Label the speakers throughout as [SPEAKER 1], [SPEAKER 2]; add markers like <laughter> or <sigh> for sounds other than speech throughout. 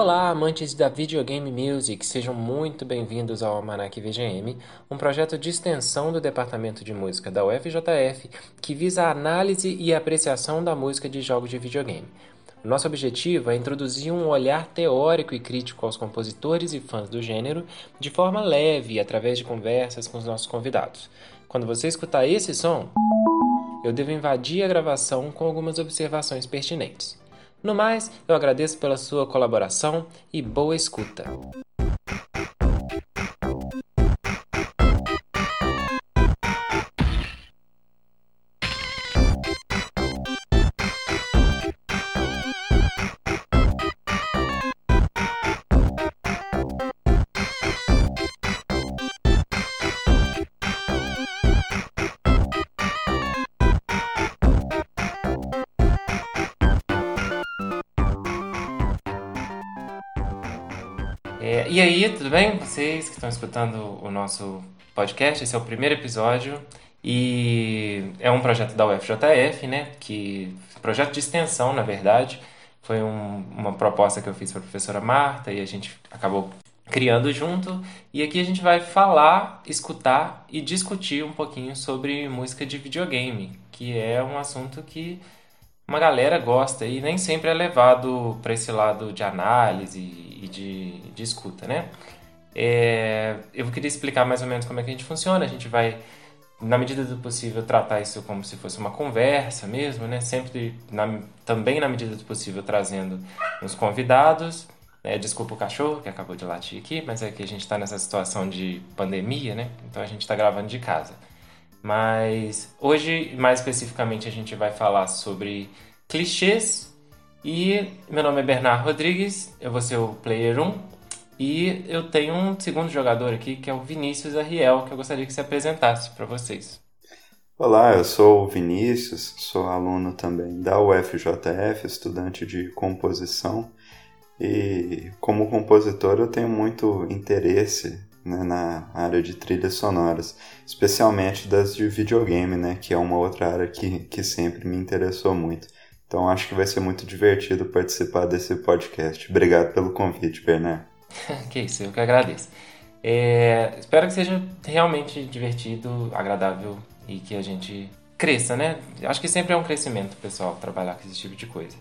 [SPEAKER 1] Olá, amantes da videogame music, sejam muito bem-vindos ao Almanac VGM, um projeto de extensão do Departamento de Música da UFJF que visa a análise e apreciação da música de jogos de videogame. Nosso objetivo é introduzir um olhar teórico e crítico aos compositores e fãs do gênero de forma leve, através de conversas com os nossos convidados. Quando você escutar esse som, eu devo invadir a gravação com algumas observações pertinentes. No mais, eu agradeço pela sua colaboração e boa escuta. E aí, tudo bem? Vocês que estão escutando o nosso podcast, esse é o primeiro episódio e é um projeto da UFJF, né? Que projeto de extensão, na verdade, foi um, uma proposta que eu fiz para a professora Marta e a gente acabou criando junto. E aqui a gente vai falar, escutar e discutir um pouquinho sobre música de videogame, que é um assunto que uma galera gosta e nem sempre é levado para esse lado de análise e de, de escuta, né? É, eu queria explicar mais ou menos como é que a gente funciona. A gente vai, na medida do possível, tratar isso como se fosse uma conversa mesmo, né? Sempre, na, também na medida do possível, trazendo uns convidados. É, desculpa o cachorro que acabou de latir aqui, mas é que a gente está nessa situação de pandemia, né? Então a gente está gravando de casa. Mas hoje, mais especificamente, a gente vai falar sobre clichês. E meu nome é Bernardo Rodrigues, eu vou ser o player 1. E eu tenho um segundo jogador aqui, que é o Vinícius Arriel, que eu gostaria que se apresentasse para vocês.
[SPEAKER 2] Olá, eu sou o Vinícius, sou aluno também da UFJF, estudante de composição. E como compositor eu tenho muito interesse né, na área de trilhas sonoras, especialmente das de videogame, né, que é uma outra área que, que sempre me interessou muito. Então acho que vai ser muito divertido participar desse podcast. Obrigado pelo convite, Bernardo. <laughs>
[SPEAKER 1] que isso, eu que agradeço. É, espero que seja realmente divertido, agradável e que a gente cresça, né? Acho que sempre é um crescimento, pessoal, trabalhar com esse tipo de coisa.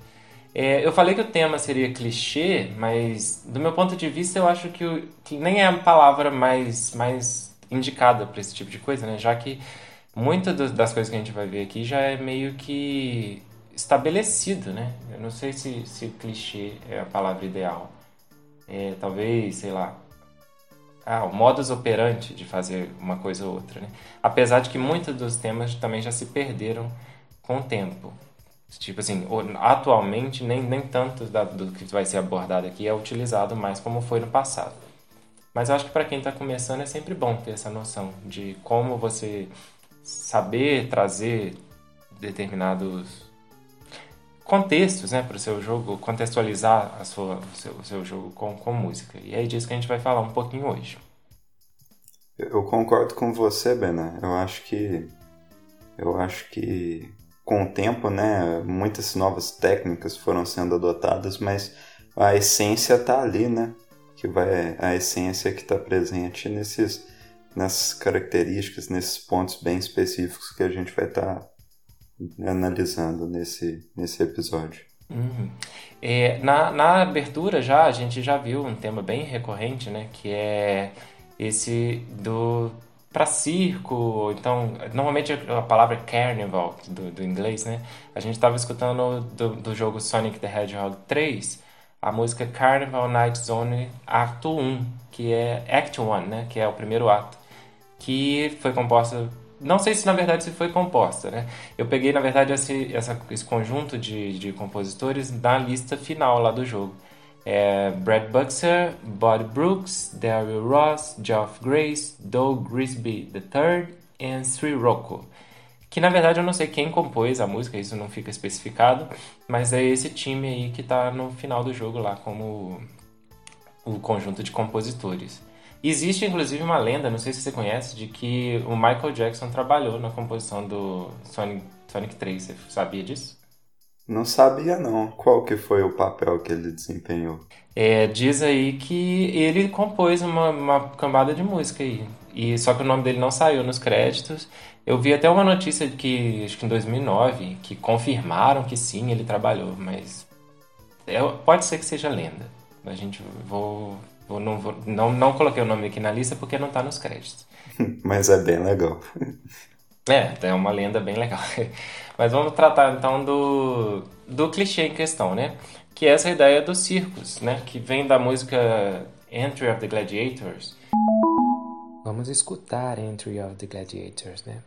[SPEAKER 1] É, eu falei que o tema seria clichê, mas do meu ponto de vista eu acho que, que nem é a palavra mais, mais indicada para esse tipo de coisa, né? Já que muitas das coisas que a gente vai ver aqui já é meio que estabelecido, né? Eu não sei se, se clichê é a palavra ideal. É, talvez, sei lá, ah, o modus operandi de fazer uma coisa ou outra, né? Apesar de que muitos dos temas também já se perderam com o tempo. Tipo assim, atualmente nem, nem tanto da, do que vai ser abordado aqui é utilizado mais como foi no passado. Mas eu acho que para quem está começando é sempre bom ter essa noção de como você saber trazer determinados contextos né, para o seu jogo, contextualizar a sua, o, seu, o seu jogo com, com música. E é disso que a gente vai falar um pouquinho hoje.
[SPEAKER 2] Eu concordo com você, Bena. Eu acho que eu acho que com o tempo, né, muitas novas técnicas foram sendo adotadas, mas a essência está ali, né? Que vai a essência que está presente nesses nessas características, nesses pontos bem específicos que a gente vai estar tá analisando nesse nesse episódio.
[SPEAKER 1] Uhum. É, na, na abertura já a gente já viu um tema bem recorrente, né? Que é esse do para circo, então, normalmente a palavra é carnival do, do inglês, né? A gente estava escutando do, do jogo Sonic the Hedgehog 3 a música Carnival Night Zone Ato 1, que é Act 1, né? Que é o primeiro ato, que foi composta não sei se na verdade se foi composta, né? Eu peguei na verdade esse, essa, esse conjunto de, de compositores da lista final lá do jogo é Brad Buxer, Bud Brooks, Daryl Ross, Geoff Grace, Doug Grisby III e Sri Rocco. Que na verdade eu não sei quem compôs a música, isso não fica especificado, mas é esse time aí que está no final do jogo lá como o conjunto de compositores. Existe inclusive uma lenda, não sei se você conhece, de que o Michael Jackson trabalhou na composição do Sonic, Sonic 3. Você sabia disso?
[SPEAKER 2] Não sabia não. Qual que foi o papel que ele desempenhou?
[SPEAKER 1] É, diz aí que ele compôs uma, uma cambada de música aí. E só que o nome dele não saiu nos créditos. Eu vi até uma notícia de que acho que em 2009 que confirmaram que sim, ele trabalhou, mas é, pode ser que seja lenda. A gente vou, vou, não, vou não, não coloquei o nome aqui na lista porque não está nos créditos. <laughs>
[SPEAKER 2] mas é bem legal. <laughs>
[SPEAKER 1] É, é uma lenda bem legal. <laughs> Mas vamos tratar então do, do clichê em questão, né? Que é essa ideia dos circos, né? Que vem da música Entry of the Gladiators. Vamos escutar Entry of the Gladiators, né?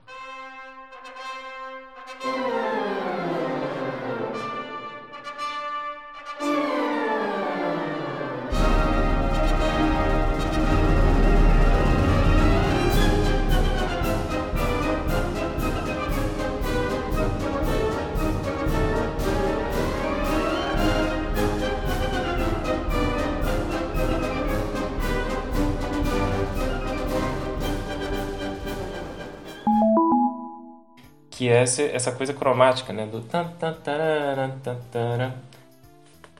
[SPEAKER 1] Essa coisa cromática, né? Do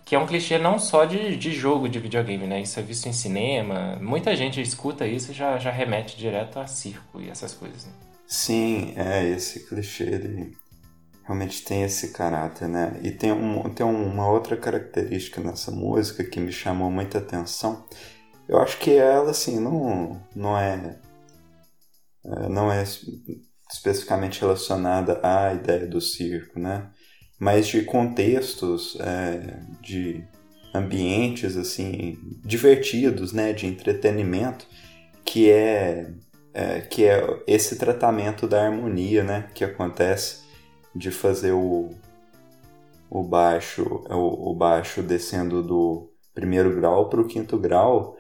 [SPEAKER 1] que é um clichê não só de, de jogo de videogame, né? Isso é visto em cinema. Muita gente escuta isso e já, já remete direto a circo e essas coisas. Né?
[SPEAKER 2] Sim, é, esse clichê ele realmente tem esse caráter, né? E tem, um, tem uma outra característica nessa música que me chamou muita atenção. Eu acho que ela, assim, não, não é, é não é especificamente relacionada à ideia do circo, né? Mas de contextos, é, de ambientes assim divertidos, né? De entretenimento, que é, é, que é esse tratamento da harmonia, né? Que acontece de fazer o, o baixo o, o baixo descendo do primeiro grau para o quinto grau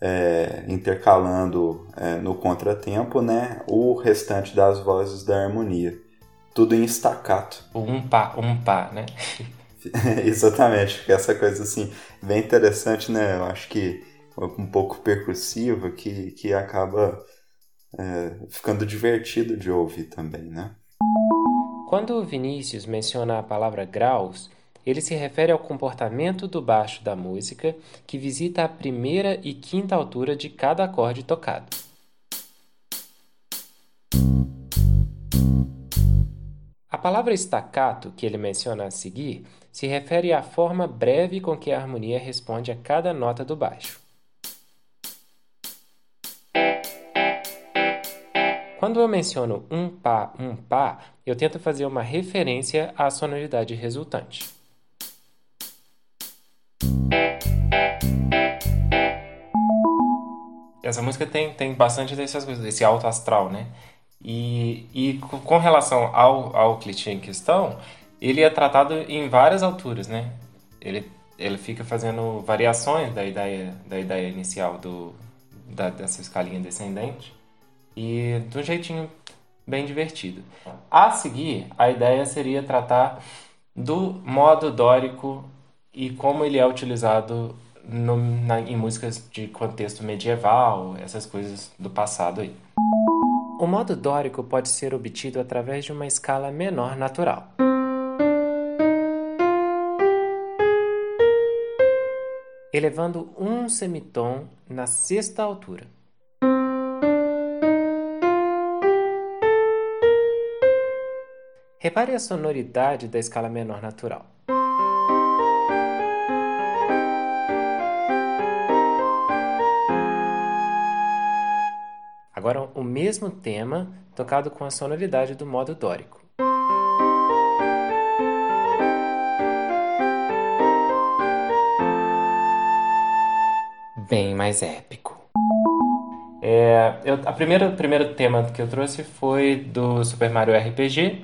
[SPEAKER 2] é, intercalando é, no contratempo né, o restante das vozes da harmonia. Tudo em staccato.
[SPEAKER 1] Um pá, um pá, né? <laughs>
[SPEAKER 2] Exatamente, essa coisa assim, bem interessante, né? Eu acho que um pouco percussiva, que, que acaba é, ficando divertido de ouvir também, né?
[SPEAKER 1] Quando o Vinícius menciona a palavra graus, ele se refere ao comportamento do baixo da música que visita a primeira e quinta altura de cada acorde tocado. A palavra staccato, que ele menciona a seguir, se refere à forma breve com que a harmonia responde a cada nota do baixo. Quando eu menciono um pá, um pá, eu tento fazer uma referência à sonoridade resultante. Essa música tem, tem bastante dessas coisas, desse alto astral, né? E, e com relação ao, ao clichê em questão, ele é tratado em várias alturas, né? Ele, ele fica fazendo variações da ideia, da ideia inicial do, da, dessa escalinha descendente e de um jeitinho bem divertido. A seguir, a ideia seria tratar do modo dórico e como ele é utilizado no, na, em músicas de contexto medieval, essas coisas do passado aí. O modo dórico pode ser obtido através de uma escala menor natural. Elevando um semitom na sexta altura. Repare a sonoridade da escala menor natural. O mesmo tema tocado com a sonoridade do modo dórico. Bem mais épico. É, eu, a primeira, o primeiro tema que eu trouxe foi do Super Mario RPG,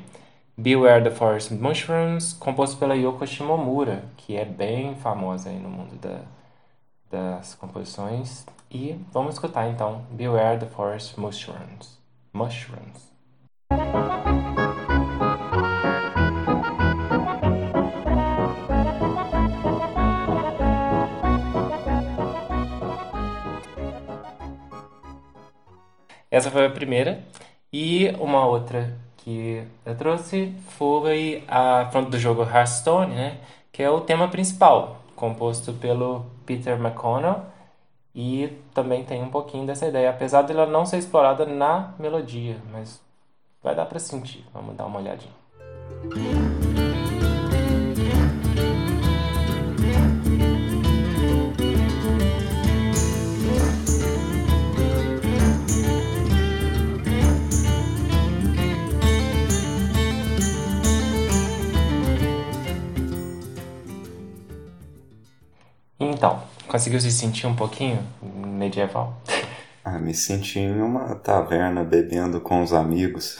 [SPEAKER 1] Beware the Forest Mushrooms, composto pela Yoko Shimomura, que é bem famosa aí no mundo da, das composições. E vamos escutar então Beware the Forest Mushrooms. Mushrooms. Essa foi a primeira. E uma outra que eu trouxe foi a front do jogo Hearthstone, né? Que é o tema principal, composto pelo Peter McConnell e também tem um pouquinho dessa ideia, apesar dela não ser explorada na melodia, mas vai dar para sentir. Vamos dar uma olhadinha. Então, conseguiu se sentir um pouquinho medieval?
[SPEAKER 2] Ah, me senti em uma taverna bebendo com os amigos.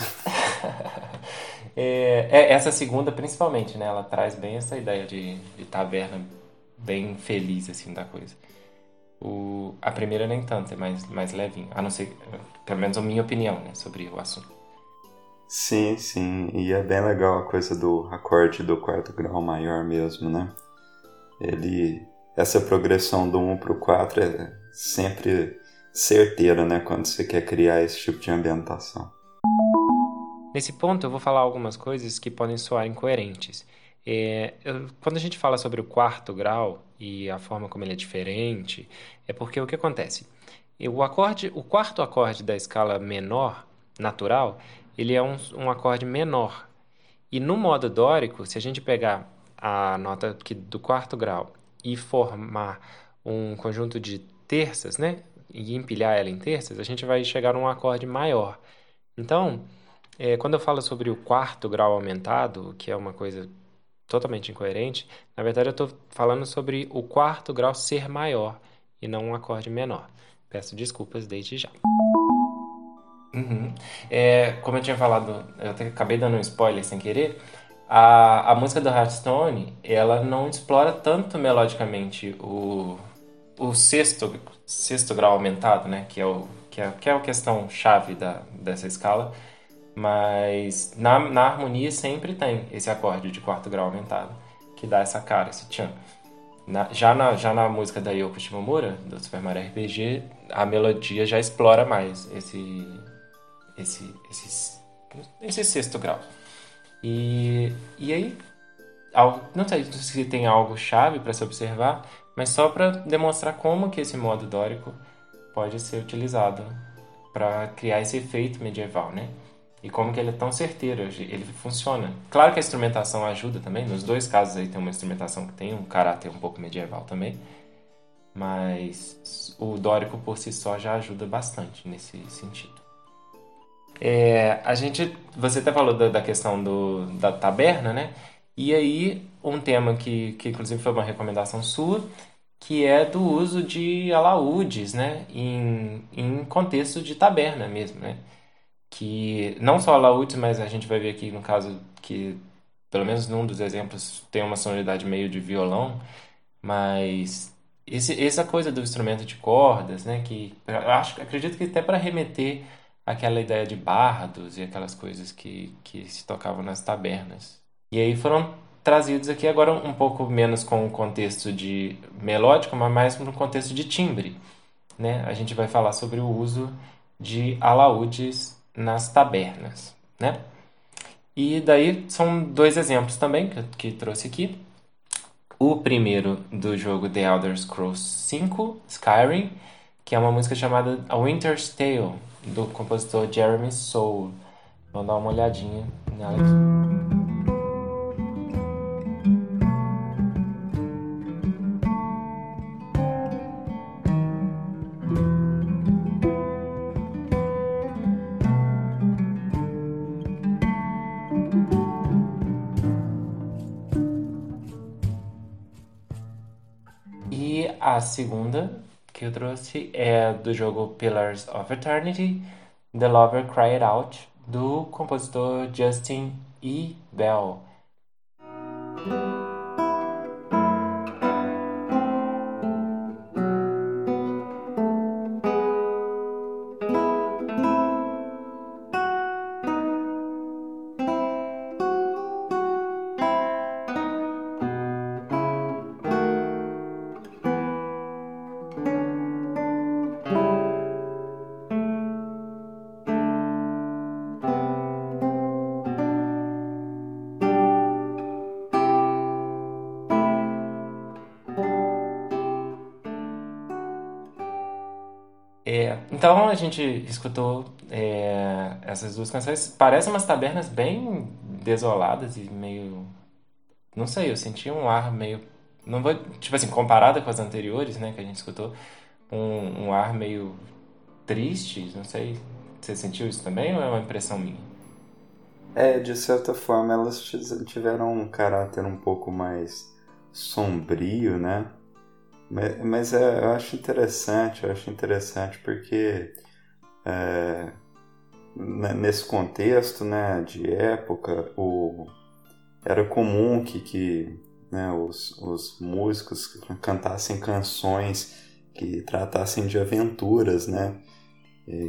[SPEAKER 2] <laughs>
[SPEAKER 1] é, é, essa segunda, principalmente, né? Ela traz bem essa ideia de, de taverna bem feliz, assim, da coisa. O, a primeira nem tanto, é mais, mais levinho. A não ser, pelo menos a minha opinião, né? Sobre o assunto.
[SPEAKER 2] Sim, sim. E é bem legal a coisa do acorde do quarto grau maior mesmo, né? Ele essa progressão do 1 para o 4 é sempre certeira, né, quando você quer criar esse tipo de ambientação.
[SPEAKER 1] Nesse ponto, eu vou falar algumas coisas que podem soar incoerentes. É, eu, quando a gente fala sobre o quarto grau e a forma como ele é diferente, é porque o que acontece? O, acorde, o quarto acorde da escala menor, natural, ele é um, um acorde menor. E no modo dórico, se a gente pegar a nota aqui do quarto grau e formar um conjunto de terças, né? E empilhar ela em terças, a gente vai chegar a um acorde maior. Então, é, quando eu falo sobre o quarto grau aumentado, que é uma coisa totalmente incoerente, na verdade eu estou falando sobre o quarto grau ser maior e não um acorde menor. Peço desculpas desde já. Uhum. É, como eu tinha falado, eu acabei dando um spoiler sem querer, a, a música do Hearthstone, ela não explora tanto melodicamente o, o sexto, sexto grau aumentado, né? Que é, o, que, é, que é a questão chave da, dessa escala. Mas na, na harmonia sempre tem esse acorde de quarto grau aumentado, que dá essa cara, esse tchan. Na, já, na, já na música da Yoko Shimomura, do Super Mario RPG, a melodia já explora mais esse, esse, esse, esse sexto grau. E, e aí, não sei se tem algo chave para se observar, mas só para demonstrar como que esse modo dórico pode ser utilizado para criar esse efeito medieval, né? E como que ele é tão certeiro, ele funciona. Claro que a instrumentação ajuda também, nos dois casos aí tem uma instrumentação que tem um caráter um pouco medieval também, mas o dórico por si só já ajuda bastante nesse sentido. É, a gente, você até falou da, da, questão do, da taberna, né? E aí, um tema que, que inclusive foi uma recomendação sua, que é do uso de alaúdes, né? Em, em contexto de taberna mesmo, né? Que não só alaúdes, mas a gente vai ver aqui no caso que, pelo menos num dos exemplos, tem uma sonoridade meio de violão, mas esse, essa coisa do instrumento de cordas, né? Que acho, acredito que até para remeter aquela ideia de bardos e aquelas coisas que, que se tocavam nas tabernas. E aí foram trazidos aqui agora um pouco menos com o contexto de melódico, mas mais no contexto de timbre. Né? A gente vai falar sobre o uso de alaúdes nas tabernas. Né? E daí são dois exemplos também que, que trouxe aqui. O primeiro do jogo The Elder Scrolls V, Skyrim, que é uma música chamada A Winter's Tale, do compositor Jeremy Soule. Vamos dar uma olhadinha nela aqui. E a segunda que eu trouxe é do jogo Pillars of Eternity, The Lover Cried Out, do compositor Justin E. Bell. Gente escutou é, essas duas canções. Parecem umas tabernas bem desoladas e meio. Não sei, eu senti um ar meio. Não vou. Tipo assim, comparada com as anteriores, né, que a gente escutou, um, um ar meio triste. Não sei. Você sentiu isso também ou é uma impressão minha?
[SPEAKER 2] É, de certa forma elas tiveram um caráter um pouco mais sombrio, né? Mas, mas é, eu acho interessante, eu acho interessante porque é, nesse contexto né, de época, o, era comum que, que né, os, os músicos cantassem canções que tratassem de aventuras, né?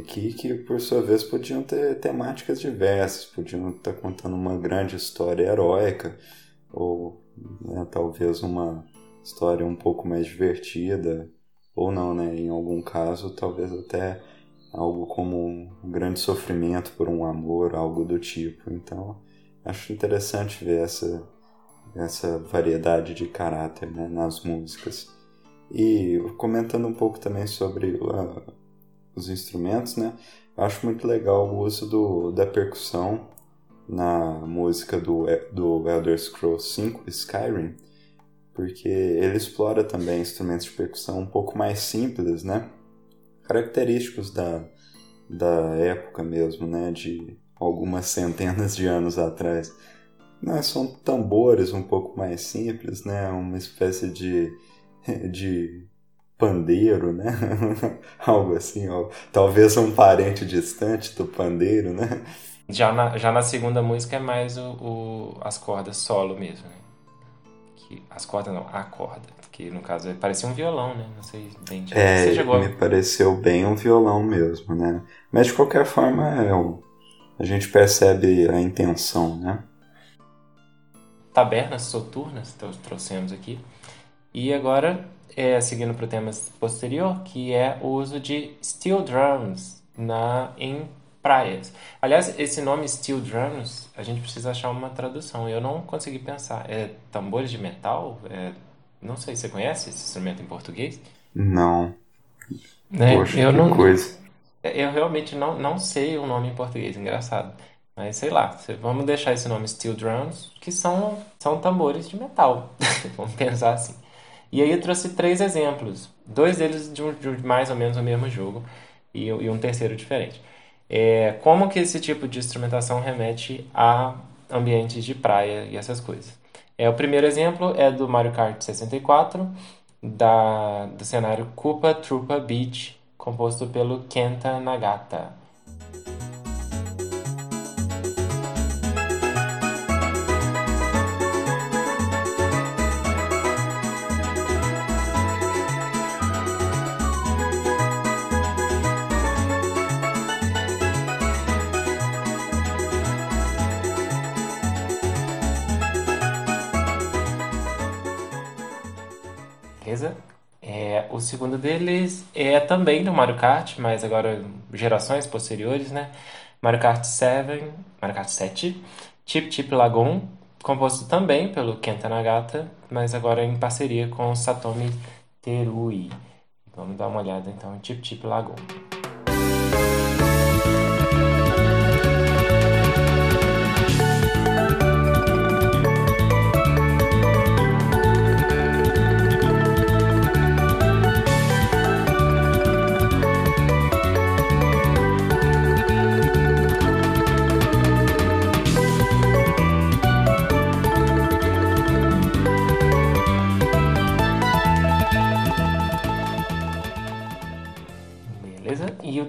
[SPEAKER 2] Que, que por sua vez podiam ter temáticas diversas, podiam estar contando uma grande história heróica, ou né, talvez uma história um pouco mais divertida, ou não, né? Em algum caso, talvez até algo como um grande sofrimento por um amor, algo do tipo. Então, acho interessante ver essa, essa variedade de caráter né, nas músicas. E comentando um pouco também sobre uh, os instrumentos, né? Acho muito legal o uso do, da percussão na música do, do Elder Scrolls 5, Skyrim, porque ele explora também instrumentos de percussão um pouco mais simples, né? Característicos da, da época mesmo, né? De algumas <laughs> centenas de anos atrás. São tambores um pouco mais simples, né? Uma espécie de, <laughs> de pandeiro, né? <laughs> Algo assim, ó. talvez um parente distante do pandeiro, né?
[SPEAKER 1] Já na, já na segunda música é mais o, o as cordas solo mesmo, né? Que as cordas não, a corda, que no caso parecia um violão, né? Não sei bem.
[SPEAKER 2] É, Você chegou... me pareceu bem um violão mesmo, né? Mas de qualquer forma, é, a gente percebe a intenção, né?
[SPEAKER 1] Tabernas soturnas, então, trouxemos aqui. E agora, é, seguindo para o tema posterior, que é o uso de steel drums na, em praias. Aliás, esse nome Steel Drums, a gente precisa achar uma tradução. Eu não consegui pensar. É tambores de metal? É... Não sei, você conhece esse instrumento em português?
[SPEAKER 2] Não.
[SPEAKER 1] É, Poxa, eu não, coisa. Eu realmente não, não sei o nome em português, engraçado. Mas sei lá, vamos deixar esse nome Steel Drums, que são, são tambores de metal. <laughs> vamos pensar assim. E aí eu trouxe três exemplos. Dois deles de, um, de mais ou menos o mesmo jogo e, e um terceiro diferente. É, como que esse tipo de instrumentação remete a ambientes de praia e essas coisas. É, o primeiro exemplo é do Mario Kart 64, da, do cenário Koopa Troopa Beach, composto pelo Kenta Nagata. Deles é também do Mario Kart, mas agora gerações posteriores, né? Mario Kart 7, Mario Kart 7, Chip Chip Lagoon, composto também pelo Kenta Nagata, mas agora em parceria com Satomi Terui. Vamos dar uma olhada então em Chip Chip Lagoon.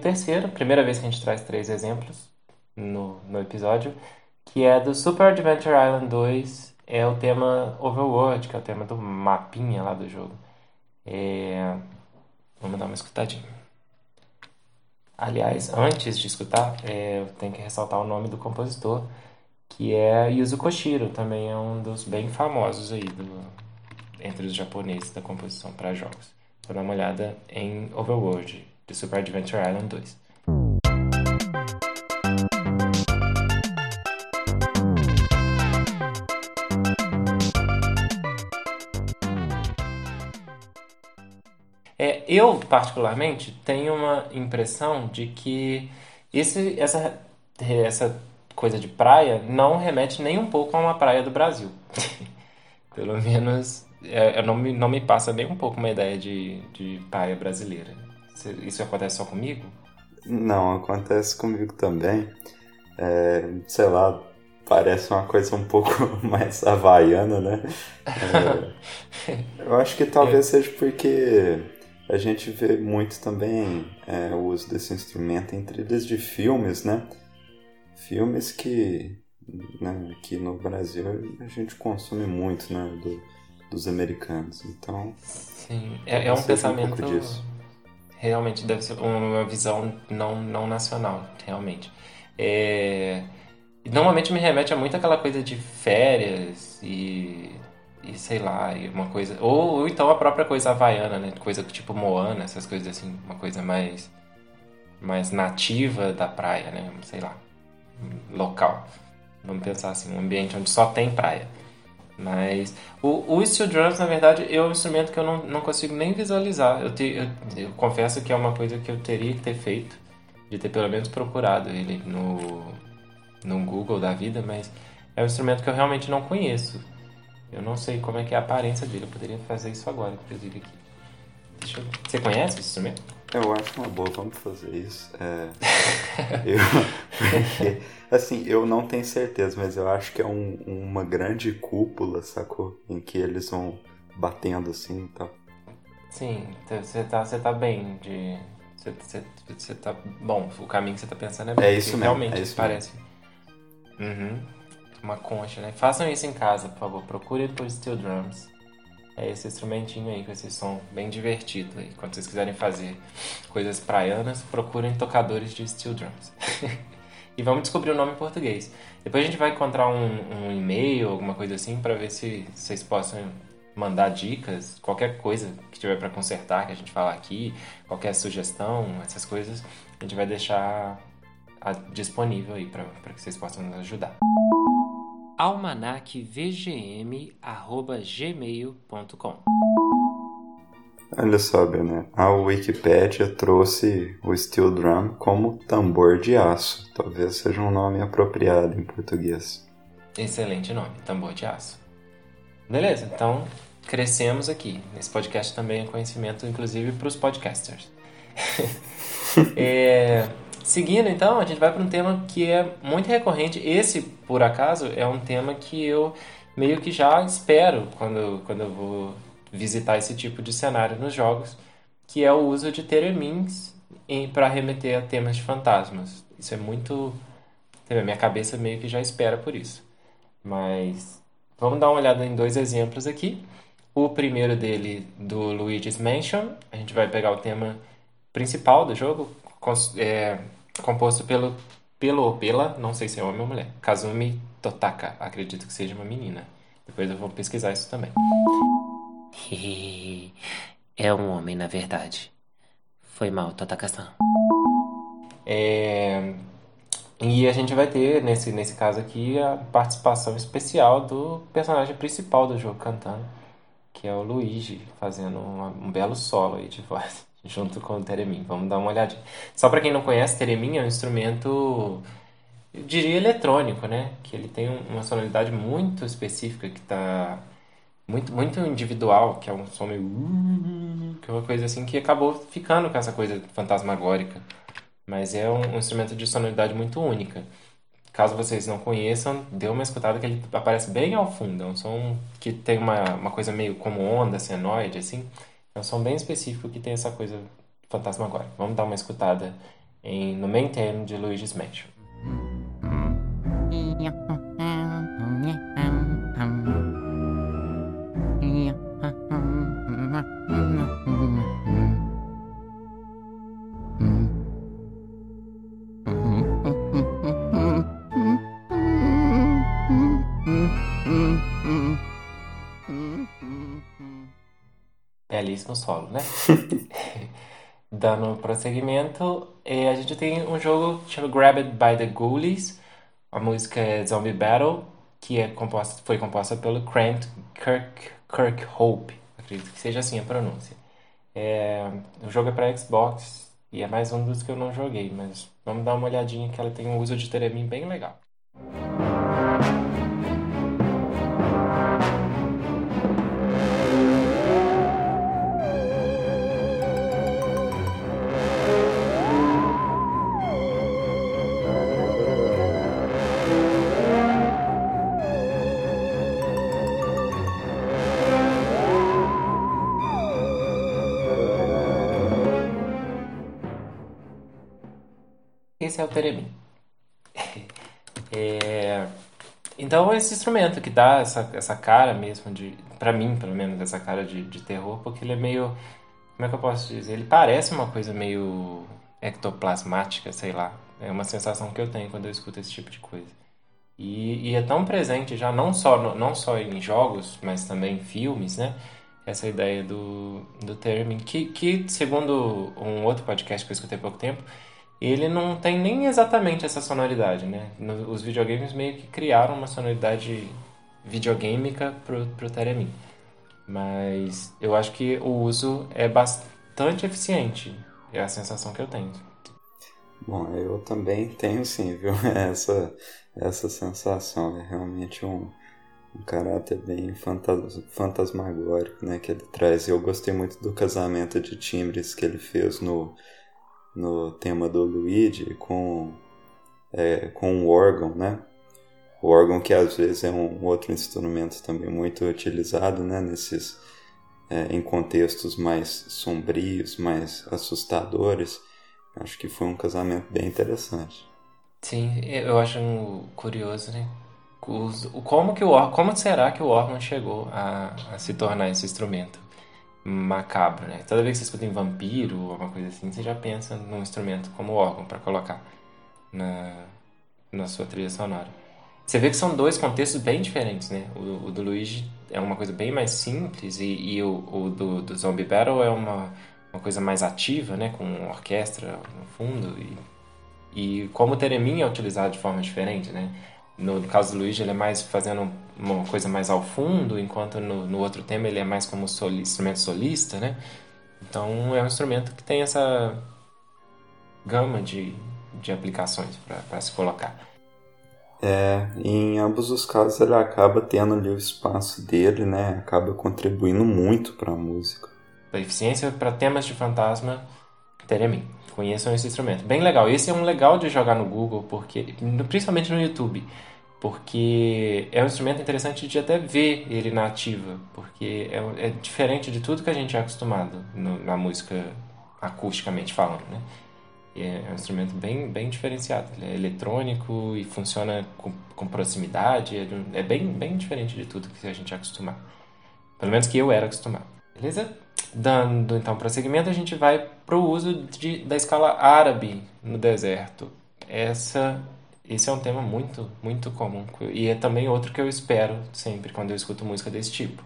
[SPEAKER 1] Terceiro, primeira vez que a gente traz três exemplos no, no episódio, que é do Super Adventure Island 2, é o tema Overworld, que é o tema do mapinha lá do jogo. É... Vamos dar uma escutadinha. Aliás, antes de escutar, é, eu tenho que ressaltar o nome do compositor, que é Yuzo Koshiro, também é um dos bem famosos aí do, entre os japoneses da composição para jogos. Vou dar uma olhada em Overworld, de Super Adventure Island 2. É, eu, particularmente, tenho uma impressão de que esse, essa, essa coisa de praia não remete nem um pouco a uma praia do Brasil. <laughs> Pelo menos, é, não, me, não me passa nem um pouco uma ideia de, de praia brasileira. Isso acontece só comigo?
[SPEAKER 2] Não, acontece comigo também. É, sei lá, parece uma coisa um pouco <laughs> mais havaiana, né? É, eu acho que talvez é. seja porque a gente vê muito também é, o uso desse instrumento em trilhas de filmes, né? Filmes que né, aqui no Brasil a gente consome muito, né? Do, dos americanos. Então.
[SPEAKER 1] Sim, é, é um pensamento. Um realmente deve ser uma visão não, não nacional, realmente. É, normalmente me remete a muito aquela coisa de férias e, e sei lá, e uma coisa. Ou, ou, então a própria coisa havaiana, né? Coisa tipo Moana, essas coisas assim, uma coisa mais, mais nativa da praia, né? Sei lá, local. Vamos pensar assim, um ambiente onde só tem praia. Mas o, o steel drums, na verdade, é um instrumento que eu não, não consigo nem visualizar. Eu, te, eu, eu, confesso que é uma coisa que eu teria que ter feito, de ter pelo menos procurado ele no, no Google da vida, mas é um instrumento que eu realmente não conheço. Eu não sei como é que é a aparência dele. Eu poderia fazer isso agora, inclusive aqui. Você conhece esse instrumento?
[SPEAKER 2] Eu acho uma boa, vamos fazer isso. É... <laughs> eu... assim, eu não tenho certeza, mas eu acho que é um, uma grande cúpula, sacou? Em que eles vão batendo assim e tal.
[SPEAKER 1] Sim, você tá, você tá bem de. Você, você, você tá. Bom, o caminho que você tá pensando é bom.
[SPEAKER 2] É isso mesmo.
[SPEAKER 1] Realmente
[SPEAKER 2] é isso
[SPEAKER 1] parece. Uhum. Uma concha, né? Façam isso em casa, por favor. Procurem por Steel Drums é esse instrumentinho aí com esse som bem divertido aí. Quando vocês quiserem fazer coisas praianas, procurem tocadores de steel drums. <laughs> e vamos descobrir o nome em português. Depois a gente vai encontrar um, um e-mail, alguma coisa assim, para ver se vocês possam mandar dicas, qualquer coisa que tiver para consertar que a gente falar aqui, qualquer sugestão, essas coisas, a gente vai deixar disponível aí para que vocês possam nos ajudar almanacvgm.gmail.com
[SPEAKER 2] Olha só, Bené, a Wikipédia trouxe o steel drum como tambor de aço. Talvez seja um nome apropriado em português.
[SPEAKER 1] Excelente nome, tambor de aço. Beleza, então crescemos aqui. Nesse podcast também é conhecimento, inclusive, para os podcasters. <laughs> é, Seguindo, então, a gente vai para um tema que é muito recorrente. Esse, por acaso, é um tema que eu meio que já espero quando, quando eu vou visitar esse tipo de cenário nos jogos, que é o uso de teremins para remeter a temas de fantasmas. Isso é muito. Minha cabeça meio que já espera por isso. Mas vamos dar uma olhada em dois exemplos aqui. O primeiro dele, do Luigi's Mansion, a gente vai pegar o tema principal do jogo, é, composto pelo, pelo ou pela, não sei se é homem ou mulher, Kazumi Totaka. Acredito que seja uma menina. Depois eu vou pesquisar isso também. <laughs>
[SPEAKER 3] é um homem, na verdade. Foi mal, Totaka-san.
[SPEAKER 1] É... E a gente vai ter, nesse, nesse caso aqui, a participação especial do personagem principal do jogo cantando, que é o Luigi, fazendo uma, um belo solo aí de voz junto com o Teremin. Vamos dar uma olhadinha. Só para quem não conhece, Teremin é um instrumento, eu diria eletrônico, né? Que ele tem uma sonoridade muito específica que está muito muito individual, que é um som meio que é uma coisa assim que acabou ficando com essa coisa fantasmagórica. Mas é um, um instrumento de sonoridade muito única. Caso vocês não conheçam, dê uma escutada que ele aparece bem ao fundo. É um som que tem uma, uma coisa meio como onda senoide, assim. É um som bem específico que tem essa coisa fantasmagórica. Vamos dar uma escutada em, no theme de Luigi's Mansion. Belíssimo solo, né? <laughs> Dando prosseguimento, a gente tem um jogo chamado Grabbed by the Ghoulies. A música é Zombie Battle, que é composta, foi composta pelo Grant Kirk, Kirkhope. Acredito que seja assim a pronúncia. É, o jogo é para Xbox e é mais um dos que eu não joguei, mas vamos dar uma olhadinha que ela tem um uso de Teremin bem legal. Teremin. <laughs> é... Então, esse instrumento que dá essa, essa cara mesmo de. para mim, pelo menos, essa cara de, de terror, porque ele é meio. Como é que eu posso dizer? Ele parece uma coisa meio ectoplasmática, sei lá. É uma sensação que eu tenho quando eu escuto esse tipo de coisa. E, e é tão presente já, não só, não só em jogos, mas também em filmes, né? Essa ideia do, do Theremin, que, que, segundo um outro podcast que eu escutei há pouco tempo, ele não tem nem exatamente essa sonoridade, né? Os videogames meio que criaram uma sonoridade videogêmica pro, pro Theremin. Mas eu acho que o uso é bastante eficiente. É a sensação que eu tenho.
[SPEAKER 2] Bom, eu também tenho sim, viu? <laughs> Essa, essa sensação. É realmente um, um caráter bem fantas, fantasmagórico, né? Que ele traz. Eu gostei muito do casamento de timbres que ele fez no no tema do Luigi com, é, com o órgão, né? O órgão que às vezes é um outro instrumento também muito utilizado, né? Nesses, é, em contextos mais sombrios, mais assustadores. Acho que foi um casamento bem interessante.
[SPEAKER 1] Sim, eu acho curioso, né? como, que o, como será que o órgão chegou a, a se tornar esse instrumento? Macabro, né? Toda vez que você escuta em vampiro ou alguma coisa assim, você já pensa num instrumento como órgão para colocar na, na sua trilha sonora. Você vê que são dois contextos bem diferentes, né? O, o do Luigi é uma coisa bem mais simples e, e o, o do, do, Zombie Battle é uma, uma coisa mais ativa, né? Com orquestra no fundo e, e como o Teremin é utilizado de forma diferente, né? No, caso do Luigi, ele é mais fazendo uma coisa mais ao fundo, enquanto no, no outro tema ele é mais como soli, instrumento solista, né? Então é um instrumento que tem essa gama de, de aplicações para se colocar.
[SPEAKER 2] É, em ambos os casos ele acaba tendo ali o espaço dele, né? Acaba contribuindo muito para a música.
[SPEAKER 1] Eficiência para temas de fantasma, Teremin. Conheçam esse instrumento. Bem legal. Esse é um legal de jogar no Google, porque principalmente no YouTube porque é um instrumento interessante de até ver ele na ativa, porque é, é diferente de tudo que a gente é acostumado no, na música acusticamente falando, né? É um instrumento bem, bem diferenciado. Ele é eletrônico e funciona com, com proximidade. É, é, bem, bem diferente de tudo que a gente é acostumado. Pelo menos que eu era acostumado. Beleza? Dando então prosseguimento, a gente vai para o uso de, da escala árabe no deserto. Essa esse é um tema muito, muito comum. E é também outro que eu espero sempre quando eu escuto música desse tipo.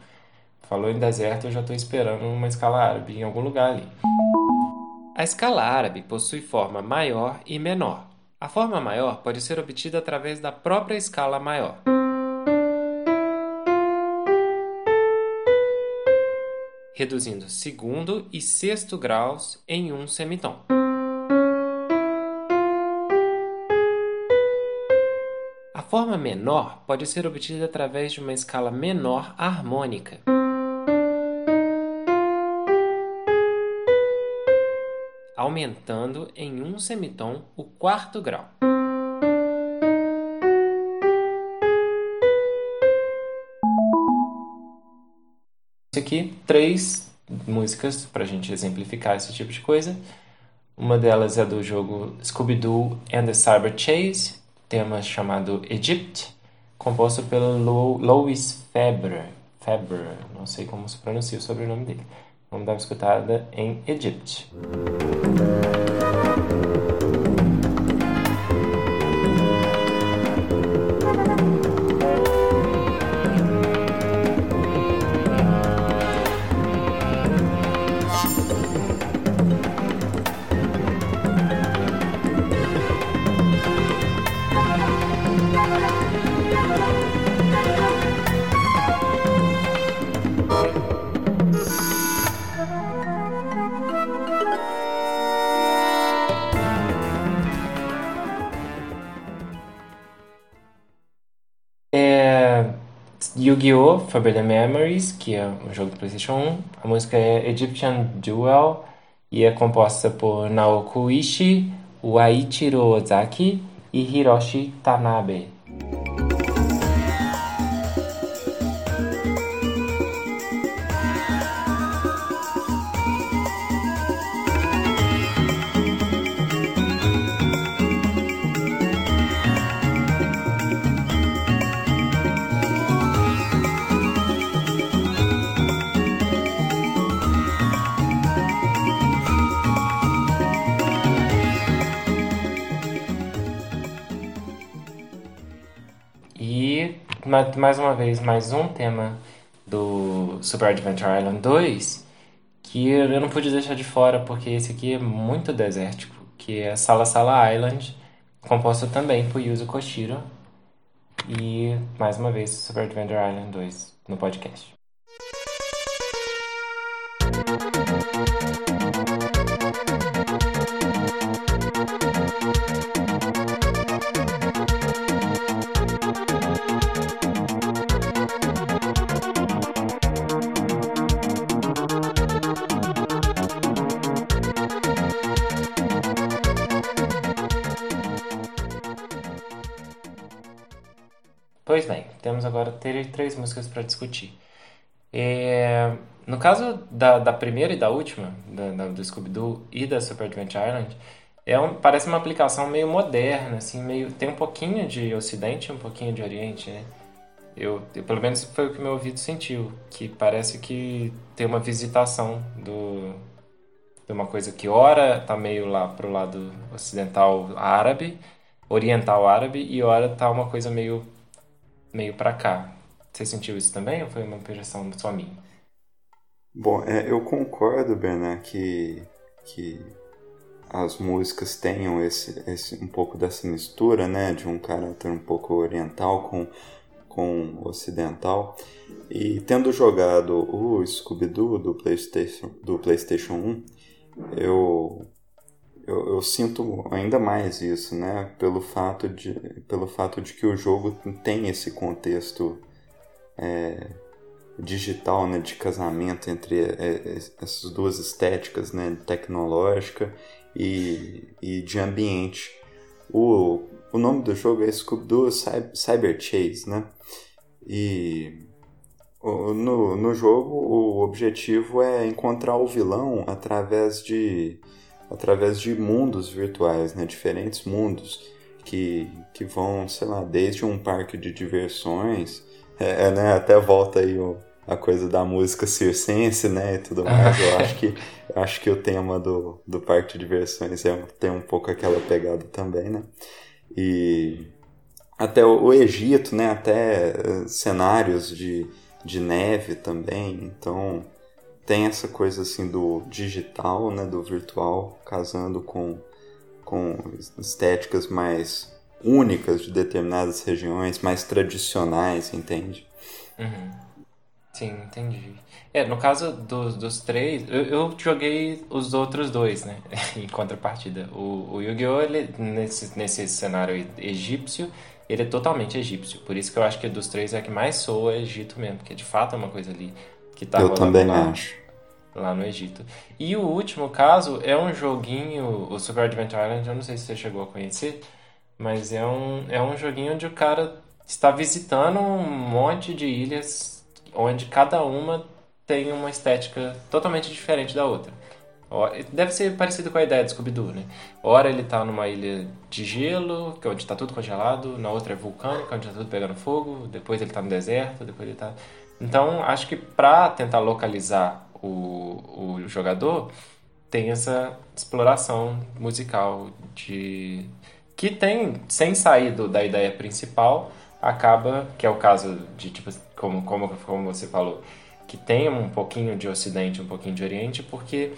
[SPEAKER 1] Falou em deserto, eu já estou esperando uma escala árabe em algum lugar ali. A escala árabe possui forma maior e menor. A forma maior pode ser obtida através da própria escala maior. Reduzindo segundo e sexto graus em um semitom. Forma menor pode ser obtida através de uma escala menor harmônica. Aumentando em um semitom o quarto grau. aqui três músicas para a gente exemplificar esse tipo de coisa. Uma delas é do jogo Scooby-Doo and the Cyber Chase, tema chamado Egypt, composto pelo Louis Febre. Febre, não sei como se pronuncia o sobrenome dele. Vamos dar uma escutada em Egypt. Yu-Gi-Oh! Forbidden Memories, que é um jogo do PlayStation 1. A música é Egyptian Duel e é composta por Naoko Ishii, Waichiro Ozaki e Hiroshi Tanabe. Mais uma vez, mais um tema do Super Adventure Island 2 que eu não pude deixar de fora porque esse aqui é muito desértico, que é Sala Sala Island, composto também por Yuzo Koshiro. E mais uma vez Super Adventure Island 2 no podcast. Agora três músicas para discutir. É, no caso da, da primeira e da última, da, da, do Scooby-Doo e da Super Adventure Island, é um, parece uma aplicação meio moderna, assim, meio, tem um pouquinho de Ocidente um pouquinho de Oriente, né? Eu, eu, pelo menos foi o que meu ouvido sentiu, que parece que tem uma visitação do, de uma coisa que ora tá meio lá pro lado ocidental árabe, oriental árabe, e ora tá uma coisa meio meio para cá. Você sentiu isso também ou foi uma impressão só minha?
[SPEAKER 2] Bom, é, eu concordo, Bernard, que, que as músicas tenham esse, esse, um pouco dessa mistura, né, de um caráter um pouco oriental com, com ocidental. E tendo jogado o Scooby-Doo do PlayStation, do PlayStation 1, eu, eu, eu, sinto ainda mais isso, né? Pelo fato de, pelo fato de que o jogo tem esse contexto é, digital, né? De casamento entre é, essas duas estéticas, né? Tecnológica e, e de ambiente. O, o nome do jogo é Scooby-Doo Cyber Chase, né? E no, no jogo o objetivo é encontrar o vilão através de através de mundos virtuais, né? Diferentes mundos que, que vão, sei lá, desde um parque de diversões, é, é né? Até volta aí o, a coisa da música circense, né? E tudo mais. Eu acho que, acho que o tema do, do parque de diversões é, tem um pouco aquela pegada também, né? E até o, o Egito, né? Até uh, cenários de, de neve também. Então tem essa coisa assim do digital, né, do virtual, casando com, com estéticas mais únicas de determinadas regiões, mais tradicionais, entende?
[SPEAKER 1] Uhum. Sim, entendi. É, no caso dos, dos três, eu, eu joguei os outros dois, né? <laughs> em contrapartida. O, o Yu-Gi-Oh! Nesse, nesse cenário egípcio, ele é totalmente egípcio. Por isso que eu acho que dos três é que mais soa Egito mesmo, porque de fato é uma coisa ali que tá
[SPEAKER 2] Eu também
[SPEAKER 1] lá,
[SPEAKER 2] acho.
[SPEAKER 1] Lá no Egito. E o último caso é um joguinho, o Super Adventure Island, eu não sei se você chegou a conhecer, mas é um, é um joguinho onde o cara está visitando um monte de ilhas onde cada uma tem uma estética totalmente diferente da outra. Deve ser parecido com a ideia do Scooby-Doo, né? Ora ele tá numa ilha de gelo, que é onde tá tudo congelado, na outra é vulcânica, onde tá tudo pegando fogo, depois ele tá no deserto, depois ele tá... Então, acho que para tentar localizar o, o jogador, tem essa exploração musical de que tem, sem sair do, da ideia principal, acaba, que é o caso de, tipo, como, como, como você falou, que tem um pouquinho de Ocidente, um pouquinho de Oriente, porque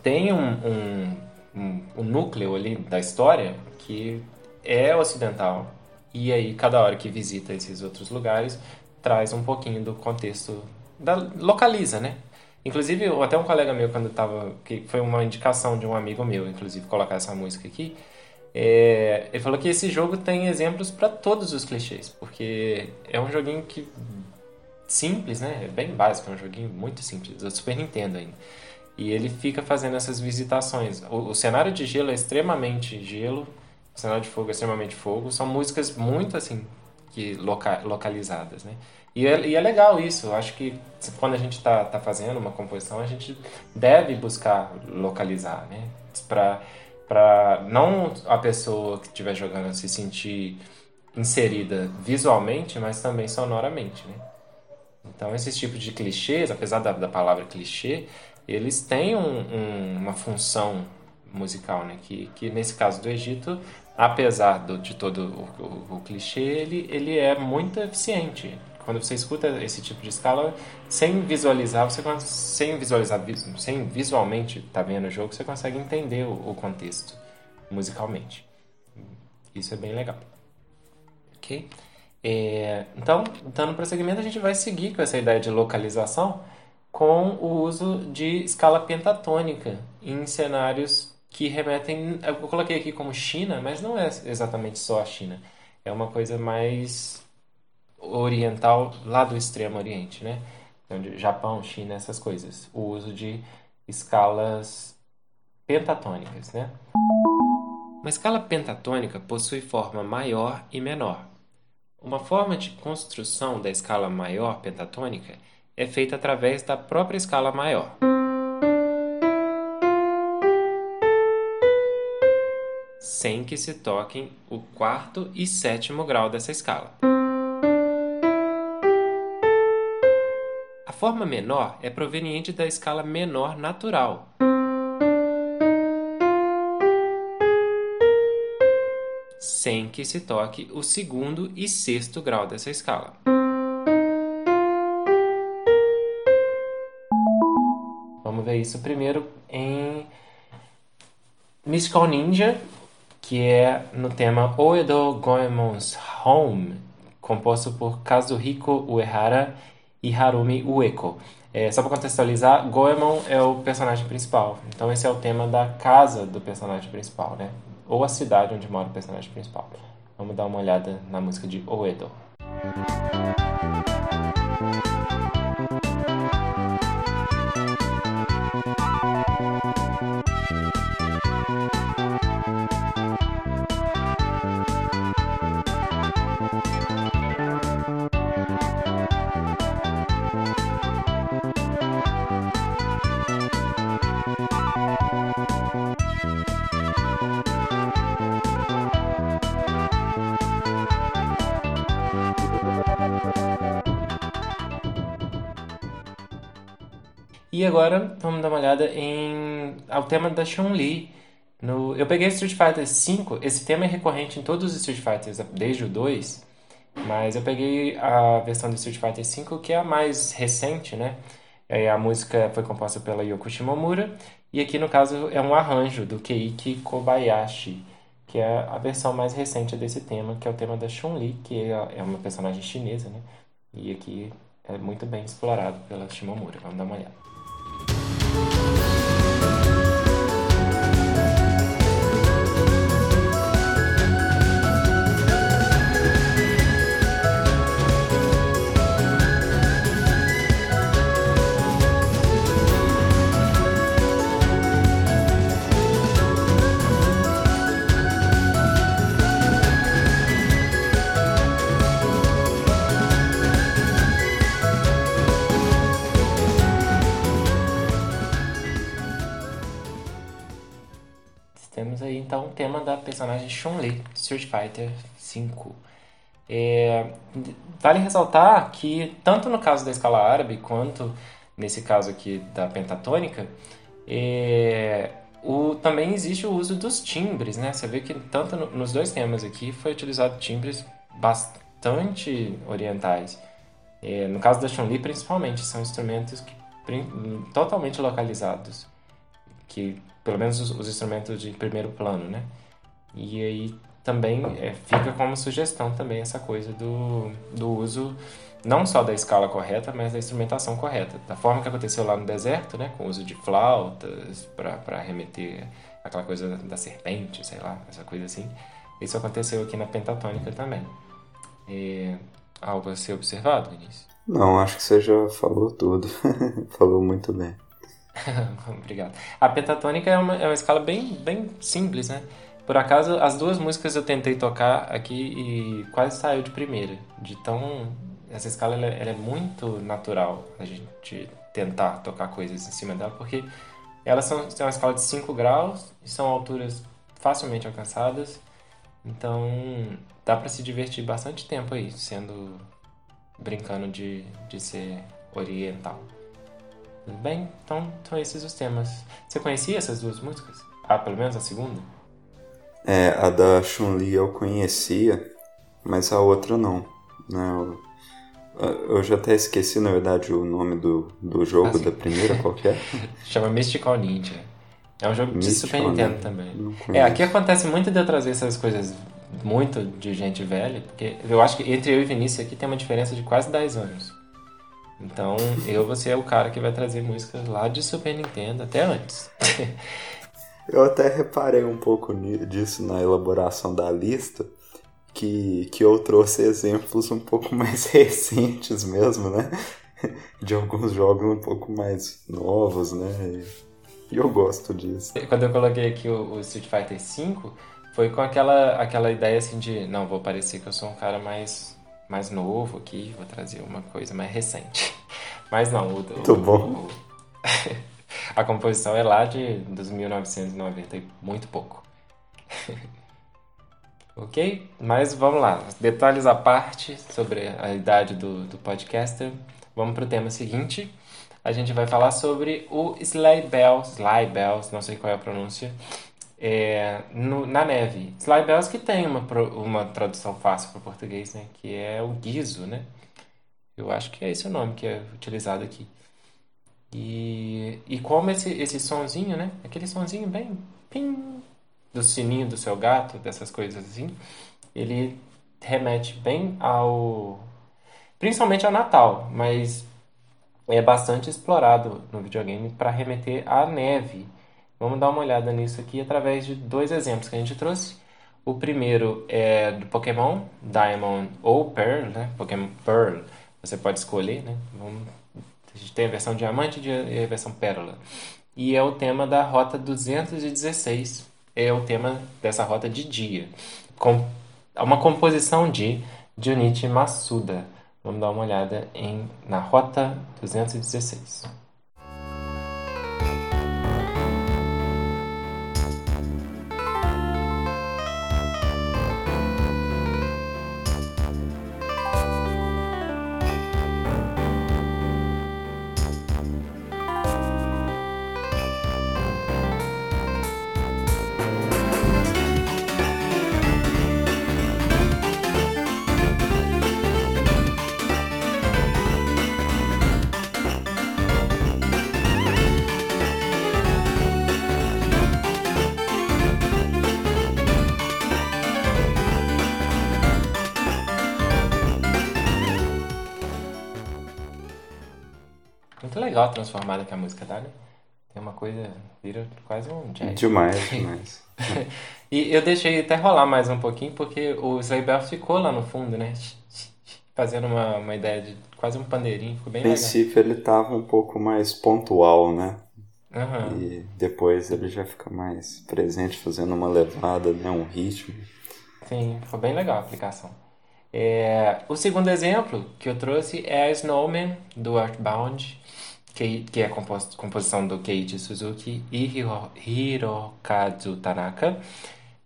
[SPEAKER 1] tem um, um, um, um núcleo ali da história que é ocidental. E aí, cada hora que visita esses outros lugares, traz um pouquinho do contexto, da, localiza, né? Inclusive, até um colega meu, quando tava. que foi uma indicação de um amigo meu, inclusive, colocar essa música aqui. É, ele falou que esse jogo tem exemplos para todos os clichês, porque é um joguinho que simples, né? É bem básico, é um joguinho muito simples, do Super Nintendo ainda. E ele fica fazendo essas visitações. O, o cenário de gelo é extremamente gelo, o cenário de fogo é extremamente fogo. São músicas muito assim que loca, localizadas, né? E é, e é, legal isso. Eu acho que quando a gente está tá fazendo uma composição, a gente deve buscar localizar, né? Para para não a pessoa que estiver jogando se sentir inserida visualmente, mas também sonoramente, né? Então, esses tipos de clichês, apesar da, da palavra clichê, eles têm um, um, uma função musical, né? Que, que nesse caso do Egito, apesar do, de todo o, o, o, clichê, ele, ele é muito eficiente. Quando você escuta esse tipo de escala, sem visualizar, você sem visualizar, sem visualmente estar tá vendo o jogo, você consegue entender o, o contexto musicalmente. Isso é bem legal. Ok? É, então, dando prosseguimento, a gente vai seguir com essa ideia de localização com o uso de escala pentatônica em cenários que remetem. Eu coloquei aqui como China, mas não é exatamente só a China. É uma coisa mais oriental, lá do extremo oriente, né? Então, Japão, China, essas coisas. O uso de escalas pentatônicas, né? Uma escala pentatônica possui forma maior e menor. Uma forma de construção da escala maior pentatônica é feita através da própria escala maior. Sem que se toquem o quarto e sétimo grau dessa escala. A forma menor é proveniente da escala menor natural. Sem que se toque o segundo e sexto grau dessa escala. ver isso primeiro em Mystical Ninja, que é no tema Oedo Goemon's Home, composto por Kazuhiko Uehara e Harumi Ueko. É, só para contextualizar, Goemon é o personagem principal. Então esse é o tema da casa do personagem principal, né? Ou a cidade onde mora o personagem principal. Vamos dar uma olhada na música de Oedo. E agora vamos dar uma olhada em ao tema da Chun-Li. No, eu peguei Street Fighter V, esse tema é recorrente em todos os Street Fighters desde o 2, mas eu peguei a versão do Street Fighter V que é a mais recente, né? É, a música foi composta pela Yoko Shimomura e aqui no caso é um arranjo do Keiki Kobayashi, que é a versão mais recente desse tema, que é o tema da Chun-Li, que é, é uma personagem chinesa, né? E aqui é muito bem explorado pela Shimomura. Vamos dar uma olhada. Thank you. Tema da personagem Chun-Li, Street Fighter V. É, vale ressaltar que, tanto no caso da escala árabe, quanto nesse caso aqui da pentatônica, é, o, também existe o uso dos timbres, né? Você vê que tanto no, nos dois temas aqui foi utilizado timbres bastante orientais. É, no caso da Chun-Li, principalmente, são instrumentos que, totalmente localizados, que pelo menos os, os instrumentos de primeiro plano, né? E aí também é, fica como sugestão também essa coisa do, do uso não só da escala correta, mas da instrumentação correta. Da forma que aconteceu lá no deserto, né, com o uso de flautas para remeter aquela coisa da serpente, sei lá, essa coisa assim. Isso aconteceu aqui na pentatônica também. É algo a ser observado, Vinícius?
[SPEAKER 2] Não, acho que você já falou tudo. <laughs> falou muito bem. <laughs>
[SPEAKER 1] Obrigado. A pentatônica é uma, é uma escala bem, bem simples, né? Por acaso, as duas músicas eu tentei tocar aqui e quase saiu de primeira. De tão. Essa escala ela, ela é muito natural a gente tentar tocar coisas em cima dela, porque elas são, têm uma escala de 5 graus e são alturas facilmente alcançadas. Então dá para se divertir bastante tempo aí, sendo. brincando de, de ser oriental. Tudo bem? Então são esses os temas. Você conhecia essas duas músicas? Ah, pelo menos a segunda?
[SPEAKER 2] É, a da Chun-Li eu conhecia, mas a outra não. Né? Eu, eu já até esqueci, na verdade, o nome do, do jogo ah, da primeira, qualquer. É? <laughs>
[SPEAKER 1] Chama Mystical Ninja. É um jogo Mystical de Super Nintendo também. É, aqui acontece muito de eu trazer essas coisas muito de gente velha, porque eu acho que entre eu e Vinícius aqui tem uma diferença de quase 10 anos. Então, eu vou ser o cara que vai trazer músicas lá de Super Nintendo até antes. <laughs>
[SPEAKER 2] Eu até reparei um pouco disso na elaboração da lista, que, que eu trouxe exemplos um pouco <laughs> mais recentes mesmo, né? <laughs> De alguns jogos um pouco mais novos, né? E eu gosto disso.
[SPEAKER 1] Quando eu coloquei aqui o, o Street Fighter V, foi com aquela, aquela ideia assim de, não, vou parecer que eu sou um cara mais, mais novo aqui, vou trazer uma coisa mais recente. <laughs> Mas não, o...
[SPEAKER 2] Muito
[SPEAKER 1] o,
[SPEAKER 2] bom.
[SPEAKER 1] O, a composição é lá de dos 1990 e muito pouco. <laughs> ok? Mas vamos lá. Detalhes à parte sobre a idade do, do podcaster. Vamos para o tema seguinte. A gente vai falar sobre o Sleigh Bells, Sleigh Bells, não sei qual é a pronúncia, é, no, na neve. Sleigh Bells que tem uma, uma tradução fácil para o português, né? Que é o guizo, né? Eu acho que é esse o nome que é utilizado aqui. E, e como esse, esse sonzinho, né? Aquele sonzinho bem pim, do sininho do seu gato, dessas coisas assim, ele remete bem ao. principalmente ao Natal, mas é bastante explorado no videogame para remeter à neve. Vamos dar uma olhada nisso aqui através de dois exemplos que a gente trouxe. O primeiro é do Pokémon Diamond ou Pearl, né? Pokémon Pearl. Você pode escolher, né? Vamos gente tem a versão diamante e a versão pérola. E é o tema da rota 216. É o tema dessa rota de dia. Com uma composição de Junichi Masuda. Vamos dar uma olhada em, na rota 216. Legal transformada que a música dá, né? Tem uma coisa, vira quase um jazz.
[SPEAKER 2] Demais, <laughs> demais. <laughs>
[SPEAKER 1] e eu deixei até rolar mais um pouquinho, porque o Sleigh Bells ficou lá no fundo, né? <laughs> Fazendo uma, uma ideia de quase um pandeirinho, ficou bem
[SPEAKER 2] legal. No princípio ele tava um pouco mais pontual, né?
[SPEAKER 1] Uhum.
[SPEAKER 2] E depois ele já fica mais presente, fazendo uma levada, né? Um ritmo.
[SPEAKER 1] Sim, ficou bem legal a aplicação. É, o segundo exemplo que eu trouxe é a Snowman, do Earthbound que, é a composição do Keiichi Suzuki e Hirokazu Tanaka.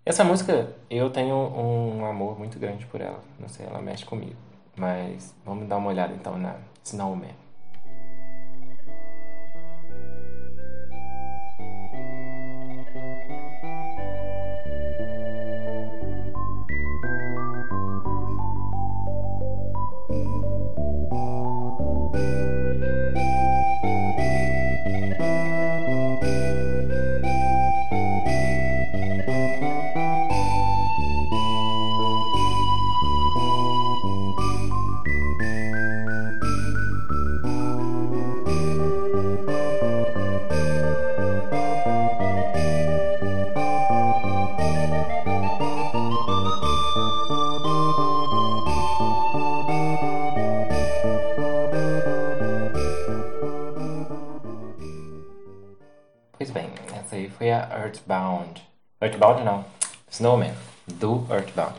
[SPEAKER 1] Essa música, eu tenho um amor muito grande por ela. Não sei, ela mexe comigo. Mas vamos dar uma olhada então na Snowman. Earthbound. Earthbound não, Snowman, do Earthbound.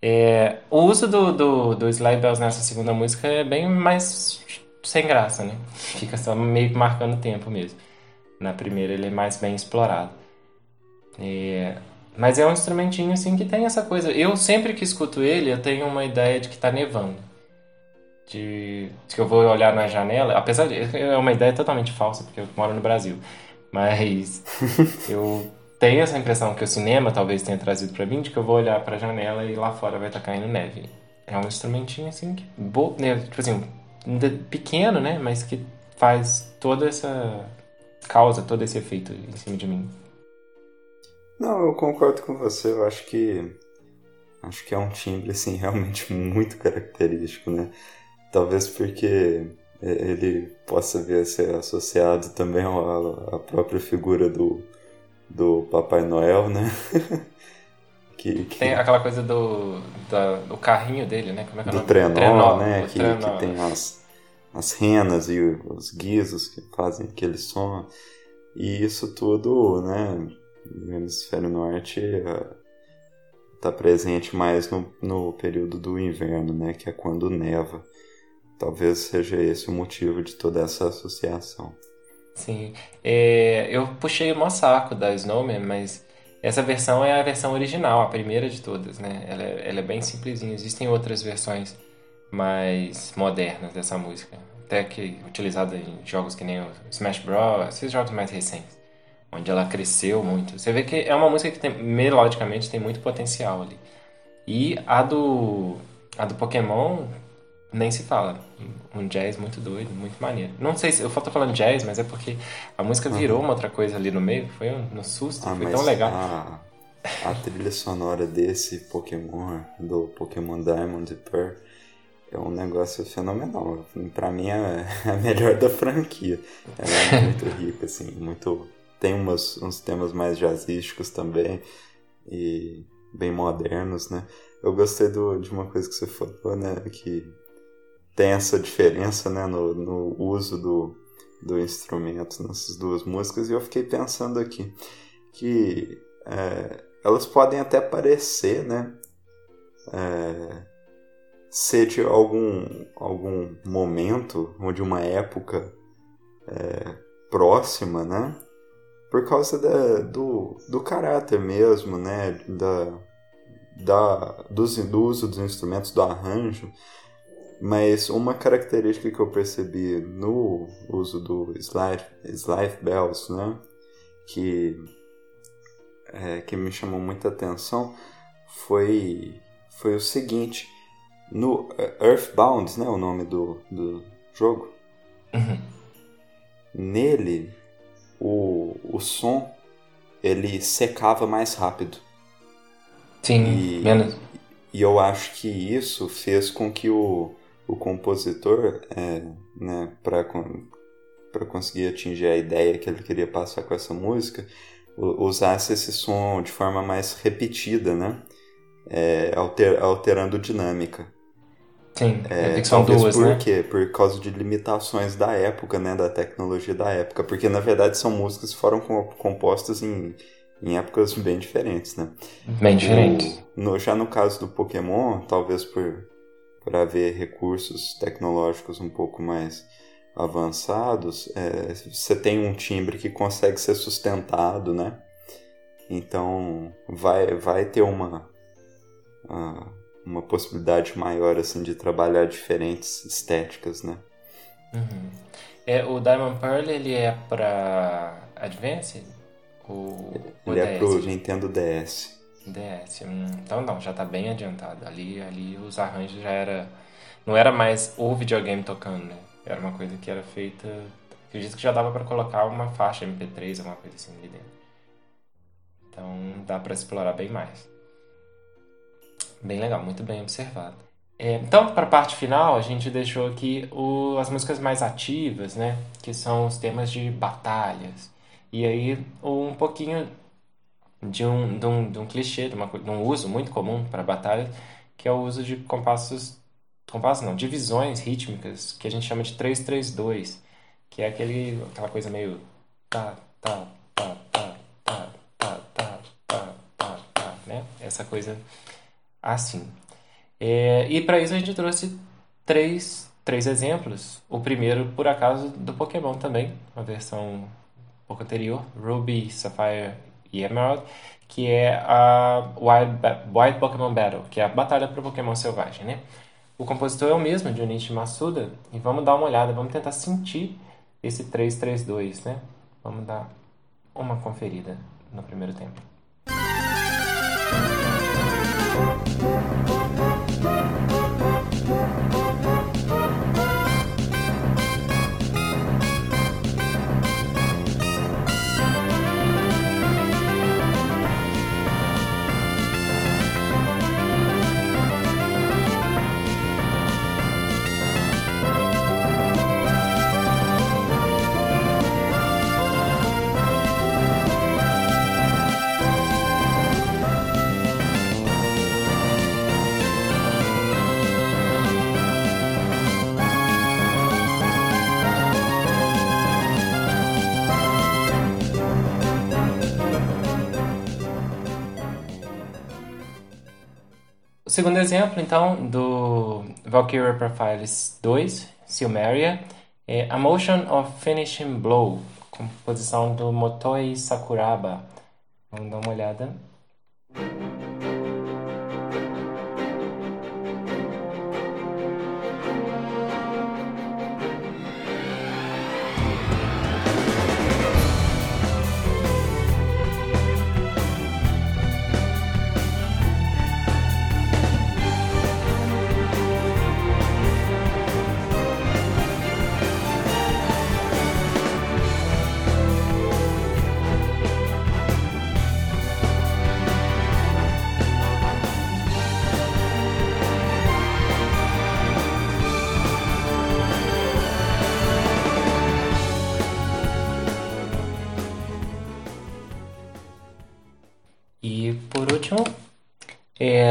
[SPEAKER 1] É, o uso do, do, do Bells nessa segunda música é bem mais sem graça, né? Fica só meio que marcando tempo mesmo. Na primeira ele é mais bem explorado. É, mas é um instrumentinho assim que tem essa coisa. Eu sempre que escuto ele, eu tenho uma ideia de que tá nevando. De, de que eu vou olhar na janela, apesar de é uma ideia totalmente falsa, porque eu moro no Brasil. Mas eu tenho essa impressão que o cinema talvez tenha trazido para mim de que eu vou olhar para a janela e lá fora vai estar tá caindo neve. É um instrumentinho assim que bo, né, tipo assim, pequeno, né, mas que faz toda essa causa todo esse efeito em cima de mim.
[SPEAKER 2] Não, eu concordo com você. Eu acho que acho que é um timbre assim <laughs> realmente muito característico, né? Talvez porque ele possa vir a ser associado também à própria figura do, do Papai Noel, né? <laughs>
[SPEAKER 1] que, que... Tem aquela coisa do, da, do carrinho dele, né? Como é que é
[SPEAKER 2] do trenó, trenó, né? Que, trenó. que tem as, as renas e os guizos que fazem aquele som. E isso tudo, né? No hemisfério norte está presente mais no, no período do inverno, né? Que é quando neva. Talvez seja esse o motivo de toda essa associação.
[SPEAKER 1] Sim. É, eu puxei o saco da Snowman, mas essa versão é a versão original, a primeira de todas, né? Ela, é, ela é bem simplesinha. Existem outras versões mais modernas dessa música. Até que utilizada em jogos que nem o Smash Bros., esses jogos mais recentes. Onde ela cresceu muito. Você vê que é uma música que tem, melodicamente tem muito potencial ali. E a do, a do Pokémon nem se fala. Um jazz muito doido, muito maneiro. Não sei se eu tô falando jazz, mas é porque a música virou uhum. uma outra coisa ali no meio. Foi um, no susto, ah, foi tão legal.
[SPEAKER 2] A, a trilha sonora desse Pokémon, do Pokémon Diamond e Pearl, é um negócio fenomenal. Pra mim é <laughs> a melhor da franquia. Ela é muito <laughs> rica, assim, muito. Tem umas, uns temas mais jazzísticos também. E bem modernos, né? Eu gostei do, de uma coisa que você falou, né? Que tem essa diferença né, no, no uso do, do instrumento nessas duas músicas e eu fiquei pensando aqui que é, elas podem até parecer né, é, ser de algum, algum momento ou de uma época é, próxima, né? Por causa da, do, do caráter mesmo, né? Da, da, do, do uso dos instrumentos, do arranjo. Mas uma característica que eu percebi no uso do Slide, slide Bells, né, que, é, que me chamou muita atenção, foi, foi o seguinte. No é, Earthbound, né, o nome do, do jogo, uhum. nele o, o som ele secava mais rápido.
[SPEAKER 1] Sim,
[SPEAKER 2] e, menos. E eu acho que isso fez com que o, o compositor, é, né, para conseguir atingir a ideia que ele queria passar com essa música, usasse esse som de forma mais repetida, né? É, alter, alterando dinâmica.
[SPEAKER 1] Sim, é, que são duas,
[SPEAKER 2] por
[SPEAKER 1] né?
[SPEAKER 2] quê? Por causa de limitações da época, né? Da tecnologia da época. Porque, na verdade, são músicas que foram compostas em, em épocas bem diferentes, né?
[SPEAKER 1] Bem diferentes.
[SPEAKER 2] No, já no caso do Pokémon, talvez por para haver recursos tecnológicos um pouco mais avançados, é, você tem um timbre que consegue ser sustentado, né? Então vai, vai ter uma, uma possibilidade maior assim de trabalhar diferentes estéticas, né?
[SPEAKER 1] Uhum. É, o Diamond Pearl ele é para Advance? O,
[SPEAKER 2] ele é para o Nintendo DS.
[SPEAKER 1] DS. Hum, então não, já tá bem adiantado. Ali, ali os arranjos já era. Não era mais o videogame tocando, né? Era uma coisa que era feita. Acredito que já dava para colocar uma faixa MP3, alguma coisa assim ali dentro. Então dá para explorar bem mais. Bem legal, muito bem observado. É, então, para a parte final, a gente deixou aqui o, as músicas mais ativas, né? Que são os temas de batalhas. E aí, um pouquinho de um, de um, de um clichê, de, uma, de um uso muito comum para batalha, que é o uso de compassos, compassos não, divisões rítmicas, que a gente chama de 3-3-2, que é aquele, aquela coisa meio tá, tá, tá, tá, né? Essa coisa assim. É, e para isso a gente trouxe três, três exemplos. O primeiro, por acaso, do Pokémon também, uma versão um pouco anterior, Ruby, Sapphire e Emerald, que é a Wild, Wild Pokémon Battle, que é a batalha para Pokémon selvagem, né? O compositor é o mesmo, Junichi Masuda, e vamos dar uma olhada, vamos tentar sentir esse 332, né? Vamos dar uma conferida no primeiro tempo. Segundo exemplo, então, do Valkyria Profiles 2, Silmeria, é A Motion of Finishing Blow, composição do Motoi Sakuraba. Vamos dar uma olhada.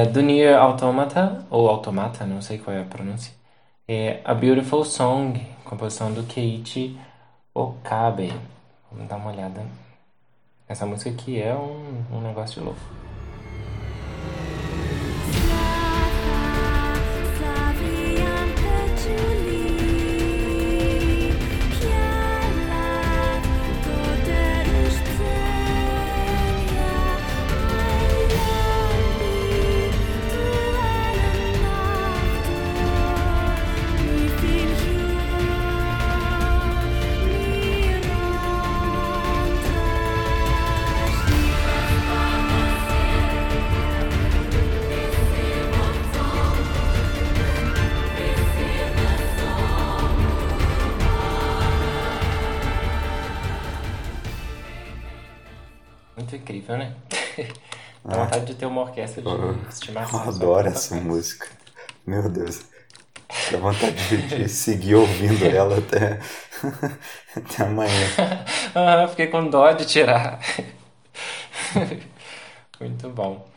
[SPEAKER 1] Do Nier Automata, ou Automata, não sei qual é a pronúncia. É A Beautiful Song, composição do Keiichi Okabe. Vamos dar uma olhada. Essa música aqui é um, um negócio de louco. Vontade de ter uma orquestra de uhum. estimação.
[SPEAKER 2] Eu adoro essa música. Meu Deus. Dá vontade de, de seguir ouvindo ela até, <laughs> até amanhã. <laughs>
[SPEAKER 1] ah, fiquei com dó de tirar. Muito bom.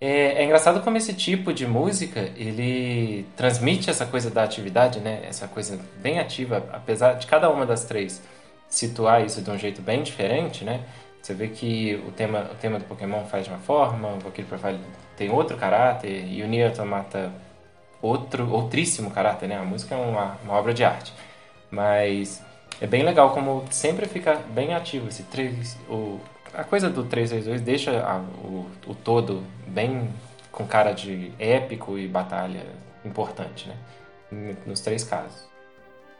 [SPEAKER 1] É, é, engraçado como esse tipo de música ele transmite essa coisa da atividade, né? Essa coisa bem ativa, apesar de cada uma das três situar isso de um jeito bem diferente, né? Você vê que o tema, o tema do Pokémon faz de uma forma, o Valkyrie Profile tem outro caráter, e o Nier Automata outro, outríssimo caráter, né? A música é uma, uma obra de arte. Mas é bem legal como sempre fica bem ativo esse 3, o, a coisa do 362 deixa a, o, o todo bem com cara de épico e batalha importante, né? Nos três casos.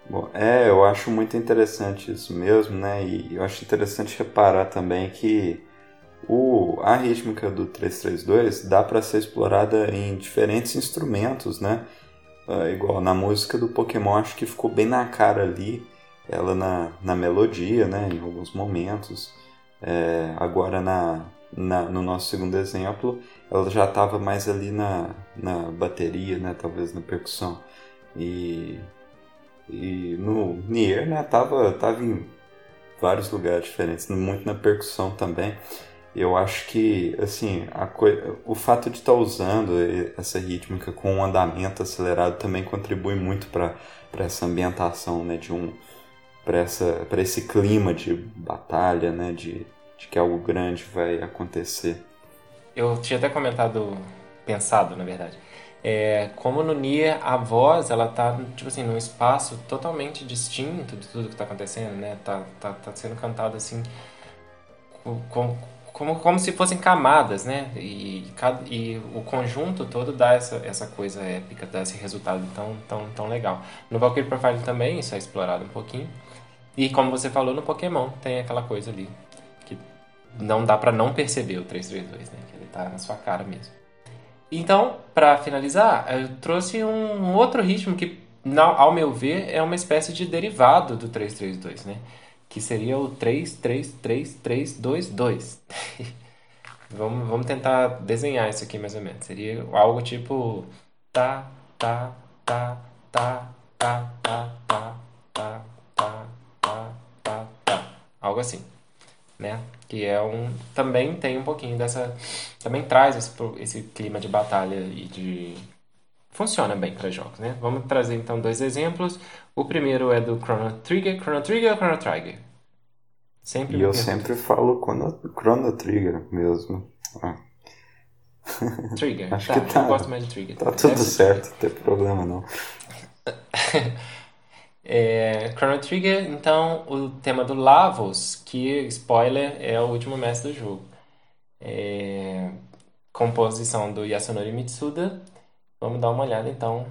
[SPEAKER 2] Bom, é, eu acho muito interessante isso mesmo, né? E eu acho interessante reparar também que o, a rítmica do 332 dá para ser explorada em diferentes instrumentos, né? É, igual na música do Pokémon, acho que ficou bem na cara ali, ela na, na melodia, né? Em alguns momentos. É, agora na, na, no nosso segundo exemplo, ela já estava mais ali na, na bateria, né? Talvez na percussão. E e no Nier, né, tava, tava em vários lugares diferentes, muito na percussão também. Eu acho que, assim, a o fato de estar tá usando essa rítmica com um andamento acelerado também contribui muito para essa ambientação, né, de um para esse clima de batalha, né, de, de que algo grande vai acontecer.
[SPEAKER 1] eu tinha até comentado, pensado, na verdade, é, como no Nier a voz, ela tá, tipo assim, num espaço totalmente distinto de tudo que tá acontecendo, né? Tá, tá, tá sendo cantado assim, com, como, como se fossem camadas, né? E, e o conjunto todo dá essa, essa coisa épica, dá esse resultado tão, tão, tão legal. No Valkyrie Profile também isso é explorado um pouquinho. E como você falou, no Pokémon tem aquela coisa ali que não dá para não perceber o 332, né? Que ele tá na sua cara mesmo. Então, para finalizar, eu trouxe um outro ritmo que, ao meu ver, é uma espécie de derivado do 332, né? que seria o 333322. vamos, vamos tentar desenhar isso aqui mais ou menos. Seria algo tipo tá, tá, tá, tá, tá, tá, tá, tá, tá, tá, tá, tá. Algo assim, né? Que é um também tem um pouquinho dessa também traz esse, esse clima de batalha e de funciona bem para jogos, né? Vamos trazer então dois exemplos. O primeiro é do Chrono Trigger. Chrono Trigger ou Chrono Trigger?
[SPEAKER 2] Sempre e eu sempre falo Chrono, Chrono Trigger mesmo. Ah. <laughs>
[SPEAKER 1] Trigger.
[SPEAKER 2] Acho tá, que tá.
[SPEAKER 1] Eu gosto mais de Trigger.
[SPEAKER 2] Tá tudo certo, não tem problema não. <laughs>
[SPEAKER 1] é, Chrono Trigger, então, o tema do Lavos, que, spoiler, é o último mestre do jogo. É, composição do Yasunori Mitsuda. Vamos dar uma olhada então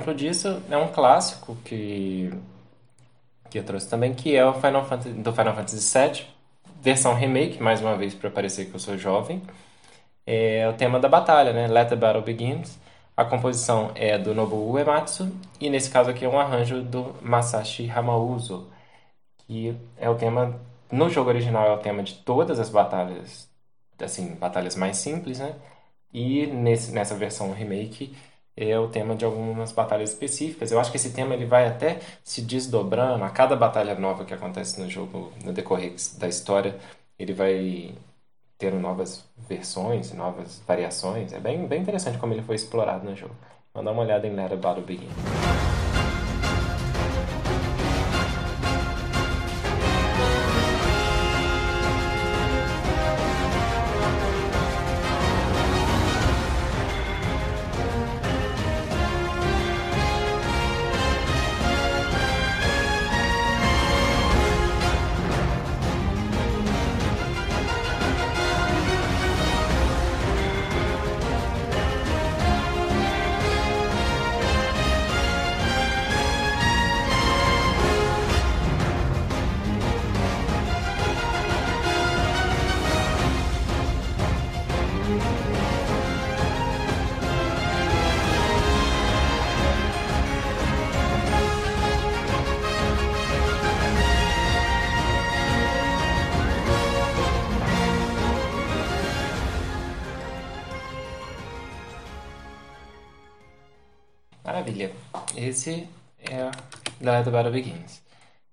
[SPEAKER 1] exemplo disso é um clássico que, que eu trouxe também, que é o Final Fantasy, do Final Fantasy VII, versão remake, mais uma vez para parecer que eu sou jovem. É o tema da batalha, né? Let the Battle Begins. A composição é do Nobuo Uematsu e nesse caso aqui é um arranjo do Masashi Hamauzo, que é o tema no jogo original é o tema de todas as batalhas, assim, batalhas mais simples, né? E nesse, nessa versão remake é o tema de algumas batalhas específicas. Eu acho que esse tema ele vai até se desdobrando a cada batalha nova que acontece no jogo, no decorrer da história, ele vai tendo novas versões, novas variações. É bem, bem interessante como ele foi explorado no jogo. Vamos dar uma olhada em Let Battle Begin.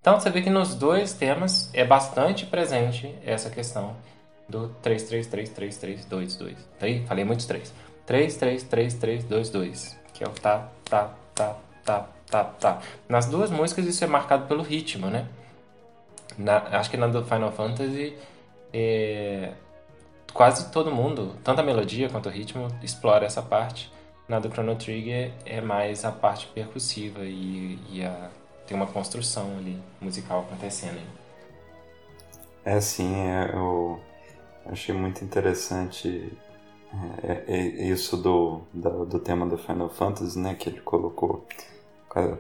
[SPEAKER 1] Então você vê que nos dois temas é bastante presente essa questão do 333322. Aí, falei muitos três. 333322, que é o tá, tá, tá, tá, tá, tá. Nas duas músicas isso é marcado pelo ritmo, né? Na, acho que na do Final Fantasy é, quase todo mundo, tanto a melodia quanto o ritmo, explora essa parte. Na do Chrono Trigger é mais a parte percussiva e, e a, tem uma construção ali musical acontecendo.
[SPEAKER 2] É sim, é, eu achei muito interessante é, é, é isso do, do, do, tema do Final Fantasy, né, que ele colocou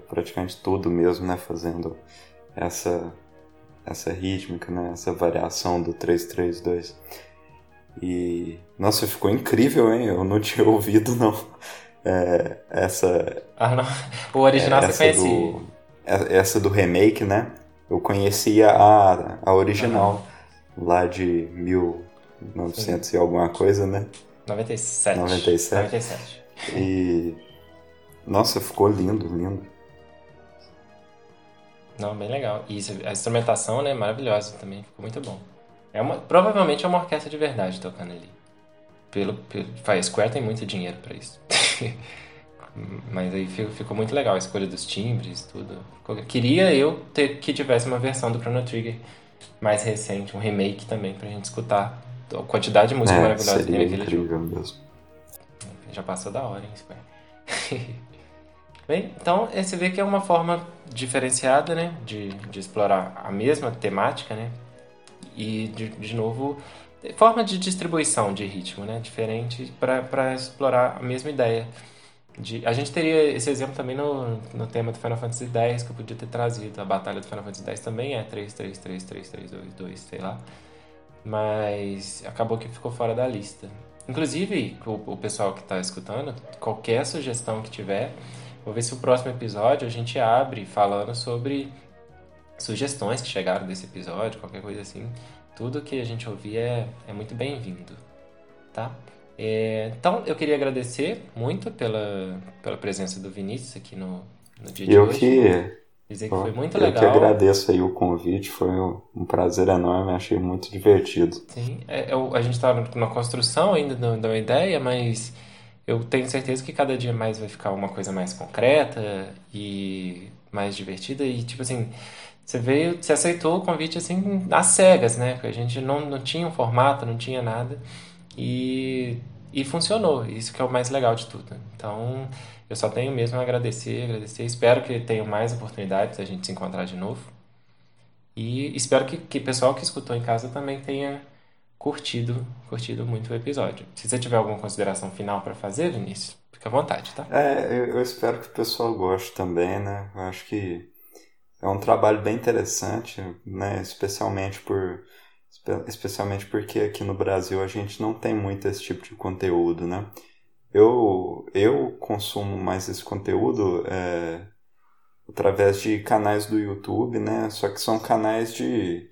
[SPEAKER 2] praticamente tudo mesmo, né, fazendo essa essa rítmica, né? Essa variação do 332. E nossa, ficou incrível, hein? Eu não tinha <laughs> ouvido não. É, essa
[SPEAKER 1] Ah, não. O original você conhecia.
[SPEAKER 2] do, essa do remake, né? Eu conhecia a, a original lá de 1900 e alguma coisa, né?
[SPEAKER 1] 97.
[SPEAKER 2] 97.
[SPEAKER 1] 97.
[SPEAKER 2] E nossa, ficou lindo, lindo.
[SPEAKER 1] Não, bem legal. E a instrumentação, né, maravilhosa também, ficou muito bom. É uma, provavelmente é uma orquestra de verdade tocando ali. Pelo, pelo, a Square tem muito dinheiro pra isso. <laughs> Mas aí fi- ficou muito legal a escolha dos timbres, tudo. Queria eu ter que tivesse uma versão do Chrono Trigger mais recente, um remake também pra gente escutar a quantidade de música
[SPEAKER 2] É,
[SPEAKER 1] maravilhosa que tem
[SPEAKER 2] seria
[SPEAKER 1] naquele jogo.
[SPEAKER 2] mesmo.
[SPEAKER 1] Já passou da hora, hein, Square? <laughs> Bem, então você vê que é uma forma diferenciada, né, de, de explorar a mesma temática, né, e de, de novo forma de distribuição de ritmo, né, diferente para explorar a mesma ideia. De, a gente teria esse exemplo também no, no tema do Final Fantasy X que eu podia ter trazido. A batalha do Final Fantasy X também é 3, 3, 3, 3, 3, 2, 2, sei lá. Mas acabou que ficou fora da lista. Inclusive, o, o pessoal que está escutando, qualquer sugestão que tiver, vou ver se o próximo episódio a gente abre falando sobre sugestões que chegaram desse episódio, qualquer coisa assim. Tudo que a gente ouvir é, é muito bem-vindo, tá? É, então, eu queria agradecer muito pela, pela presença do Vinícius aqui no, no dia
[SPEAKER 2] E
[SPEAKER 1] de
[SPEAKER 2] eu
[SPEAKER 1] hoje.
[SPEAKER 2] que,
[SPEAKER 1] Dizer que foi muito
[SPEAKER 2] eu
[SPEAKER 1] legal.
[SPEAKER 2] que agradeço aí o convite, foi um, prazer enorme, achei muito divertido.
[SPEAKER 1] Sim, é, eu- a gente está na construção ainda da da uma ideia, mas eu tenho certeza que cada dia mais vai ficar uma coisa mais concreta e mais divertida. E, tipo assim, você veio, você aceitou o convite, assim, às cegas, né? Porque a gente não, não tinha um formato, não tinha nada. E, e funcionou, isso que é o mais legal de tudo. Então, eu só tenho mesmo a agradecer, agradecer. Espero que tenham mais oportunidades da gente se encontrar de novo. E espero que, que o pessoal que escutou em casa também tenha curtido, curtido muito o episódio. Se você tiver alguma consideração final para fazer, Vinícius, fica à vontade, tá?
[SPEAKER 2] É, eu, eu espero que o pessoal goste também, né? Eu acho que é um trabalho bem interessante, né? Especialmente por especialmente porque aqui no Brasil a gente não tem muito esse tipo de conteúdo, né? Eu eu consumo mais esse conteúdo é, através de canais do YouTube, né? Só que são canais de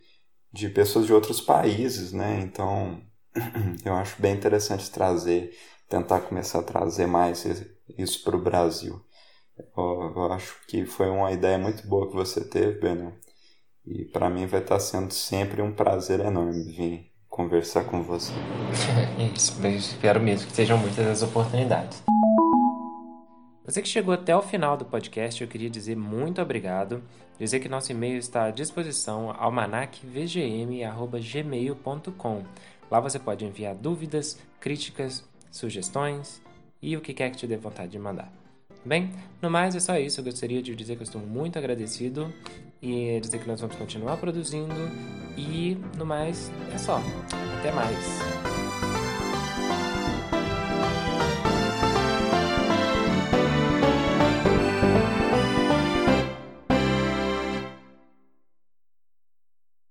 [SPEAKER 2] de pessoas de outros países, né? Então <clears throat> eu acho bem interessante trazer, tentar começar a trazer mais isso para o Brasil. Eu, eu acho que foi uma ideia muito boa que você teve, Bernardo. E para mim vai estar sendo sempre um prazer enorme vir conversar com você. <laughs>
[SPEAKER 1] É Isso, espero mesmo que sejam muitas as oportunidades. Você que chegou até o final do podcast, eu queria dizer muito obrigado. Dizer que nosso e-mail está à disposição almanacvgm.gmail.com. Lá você pode enviar dúvidas, críticas, sugestões e o que quer que te dê vontade de mandar. Bem, no mais é só isso. Eu gostaria de dizer que eu estou muito agradecido e dizer que nós vamos continuar produzindo. E no mais é só. Até mais.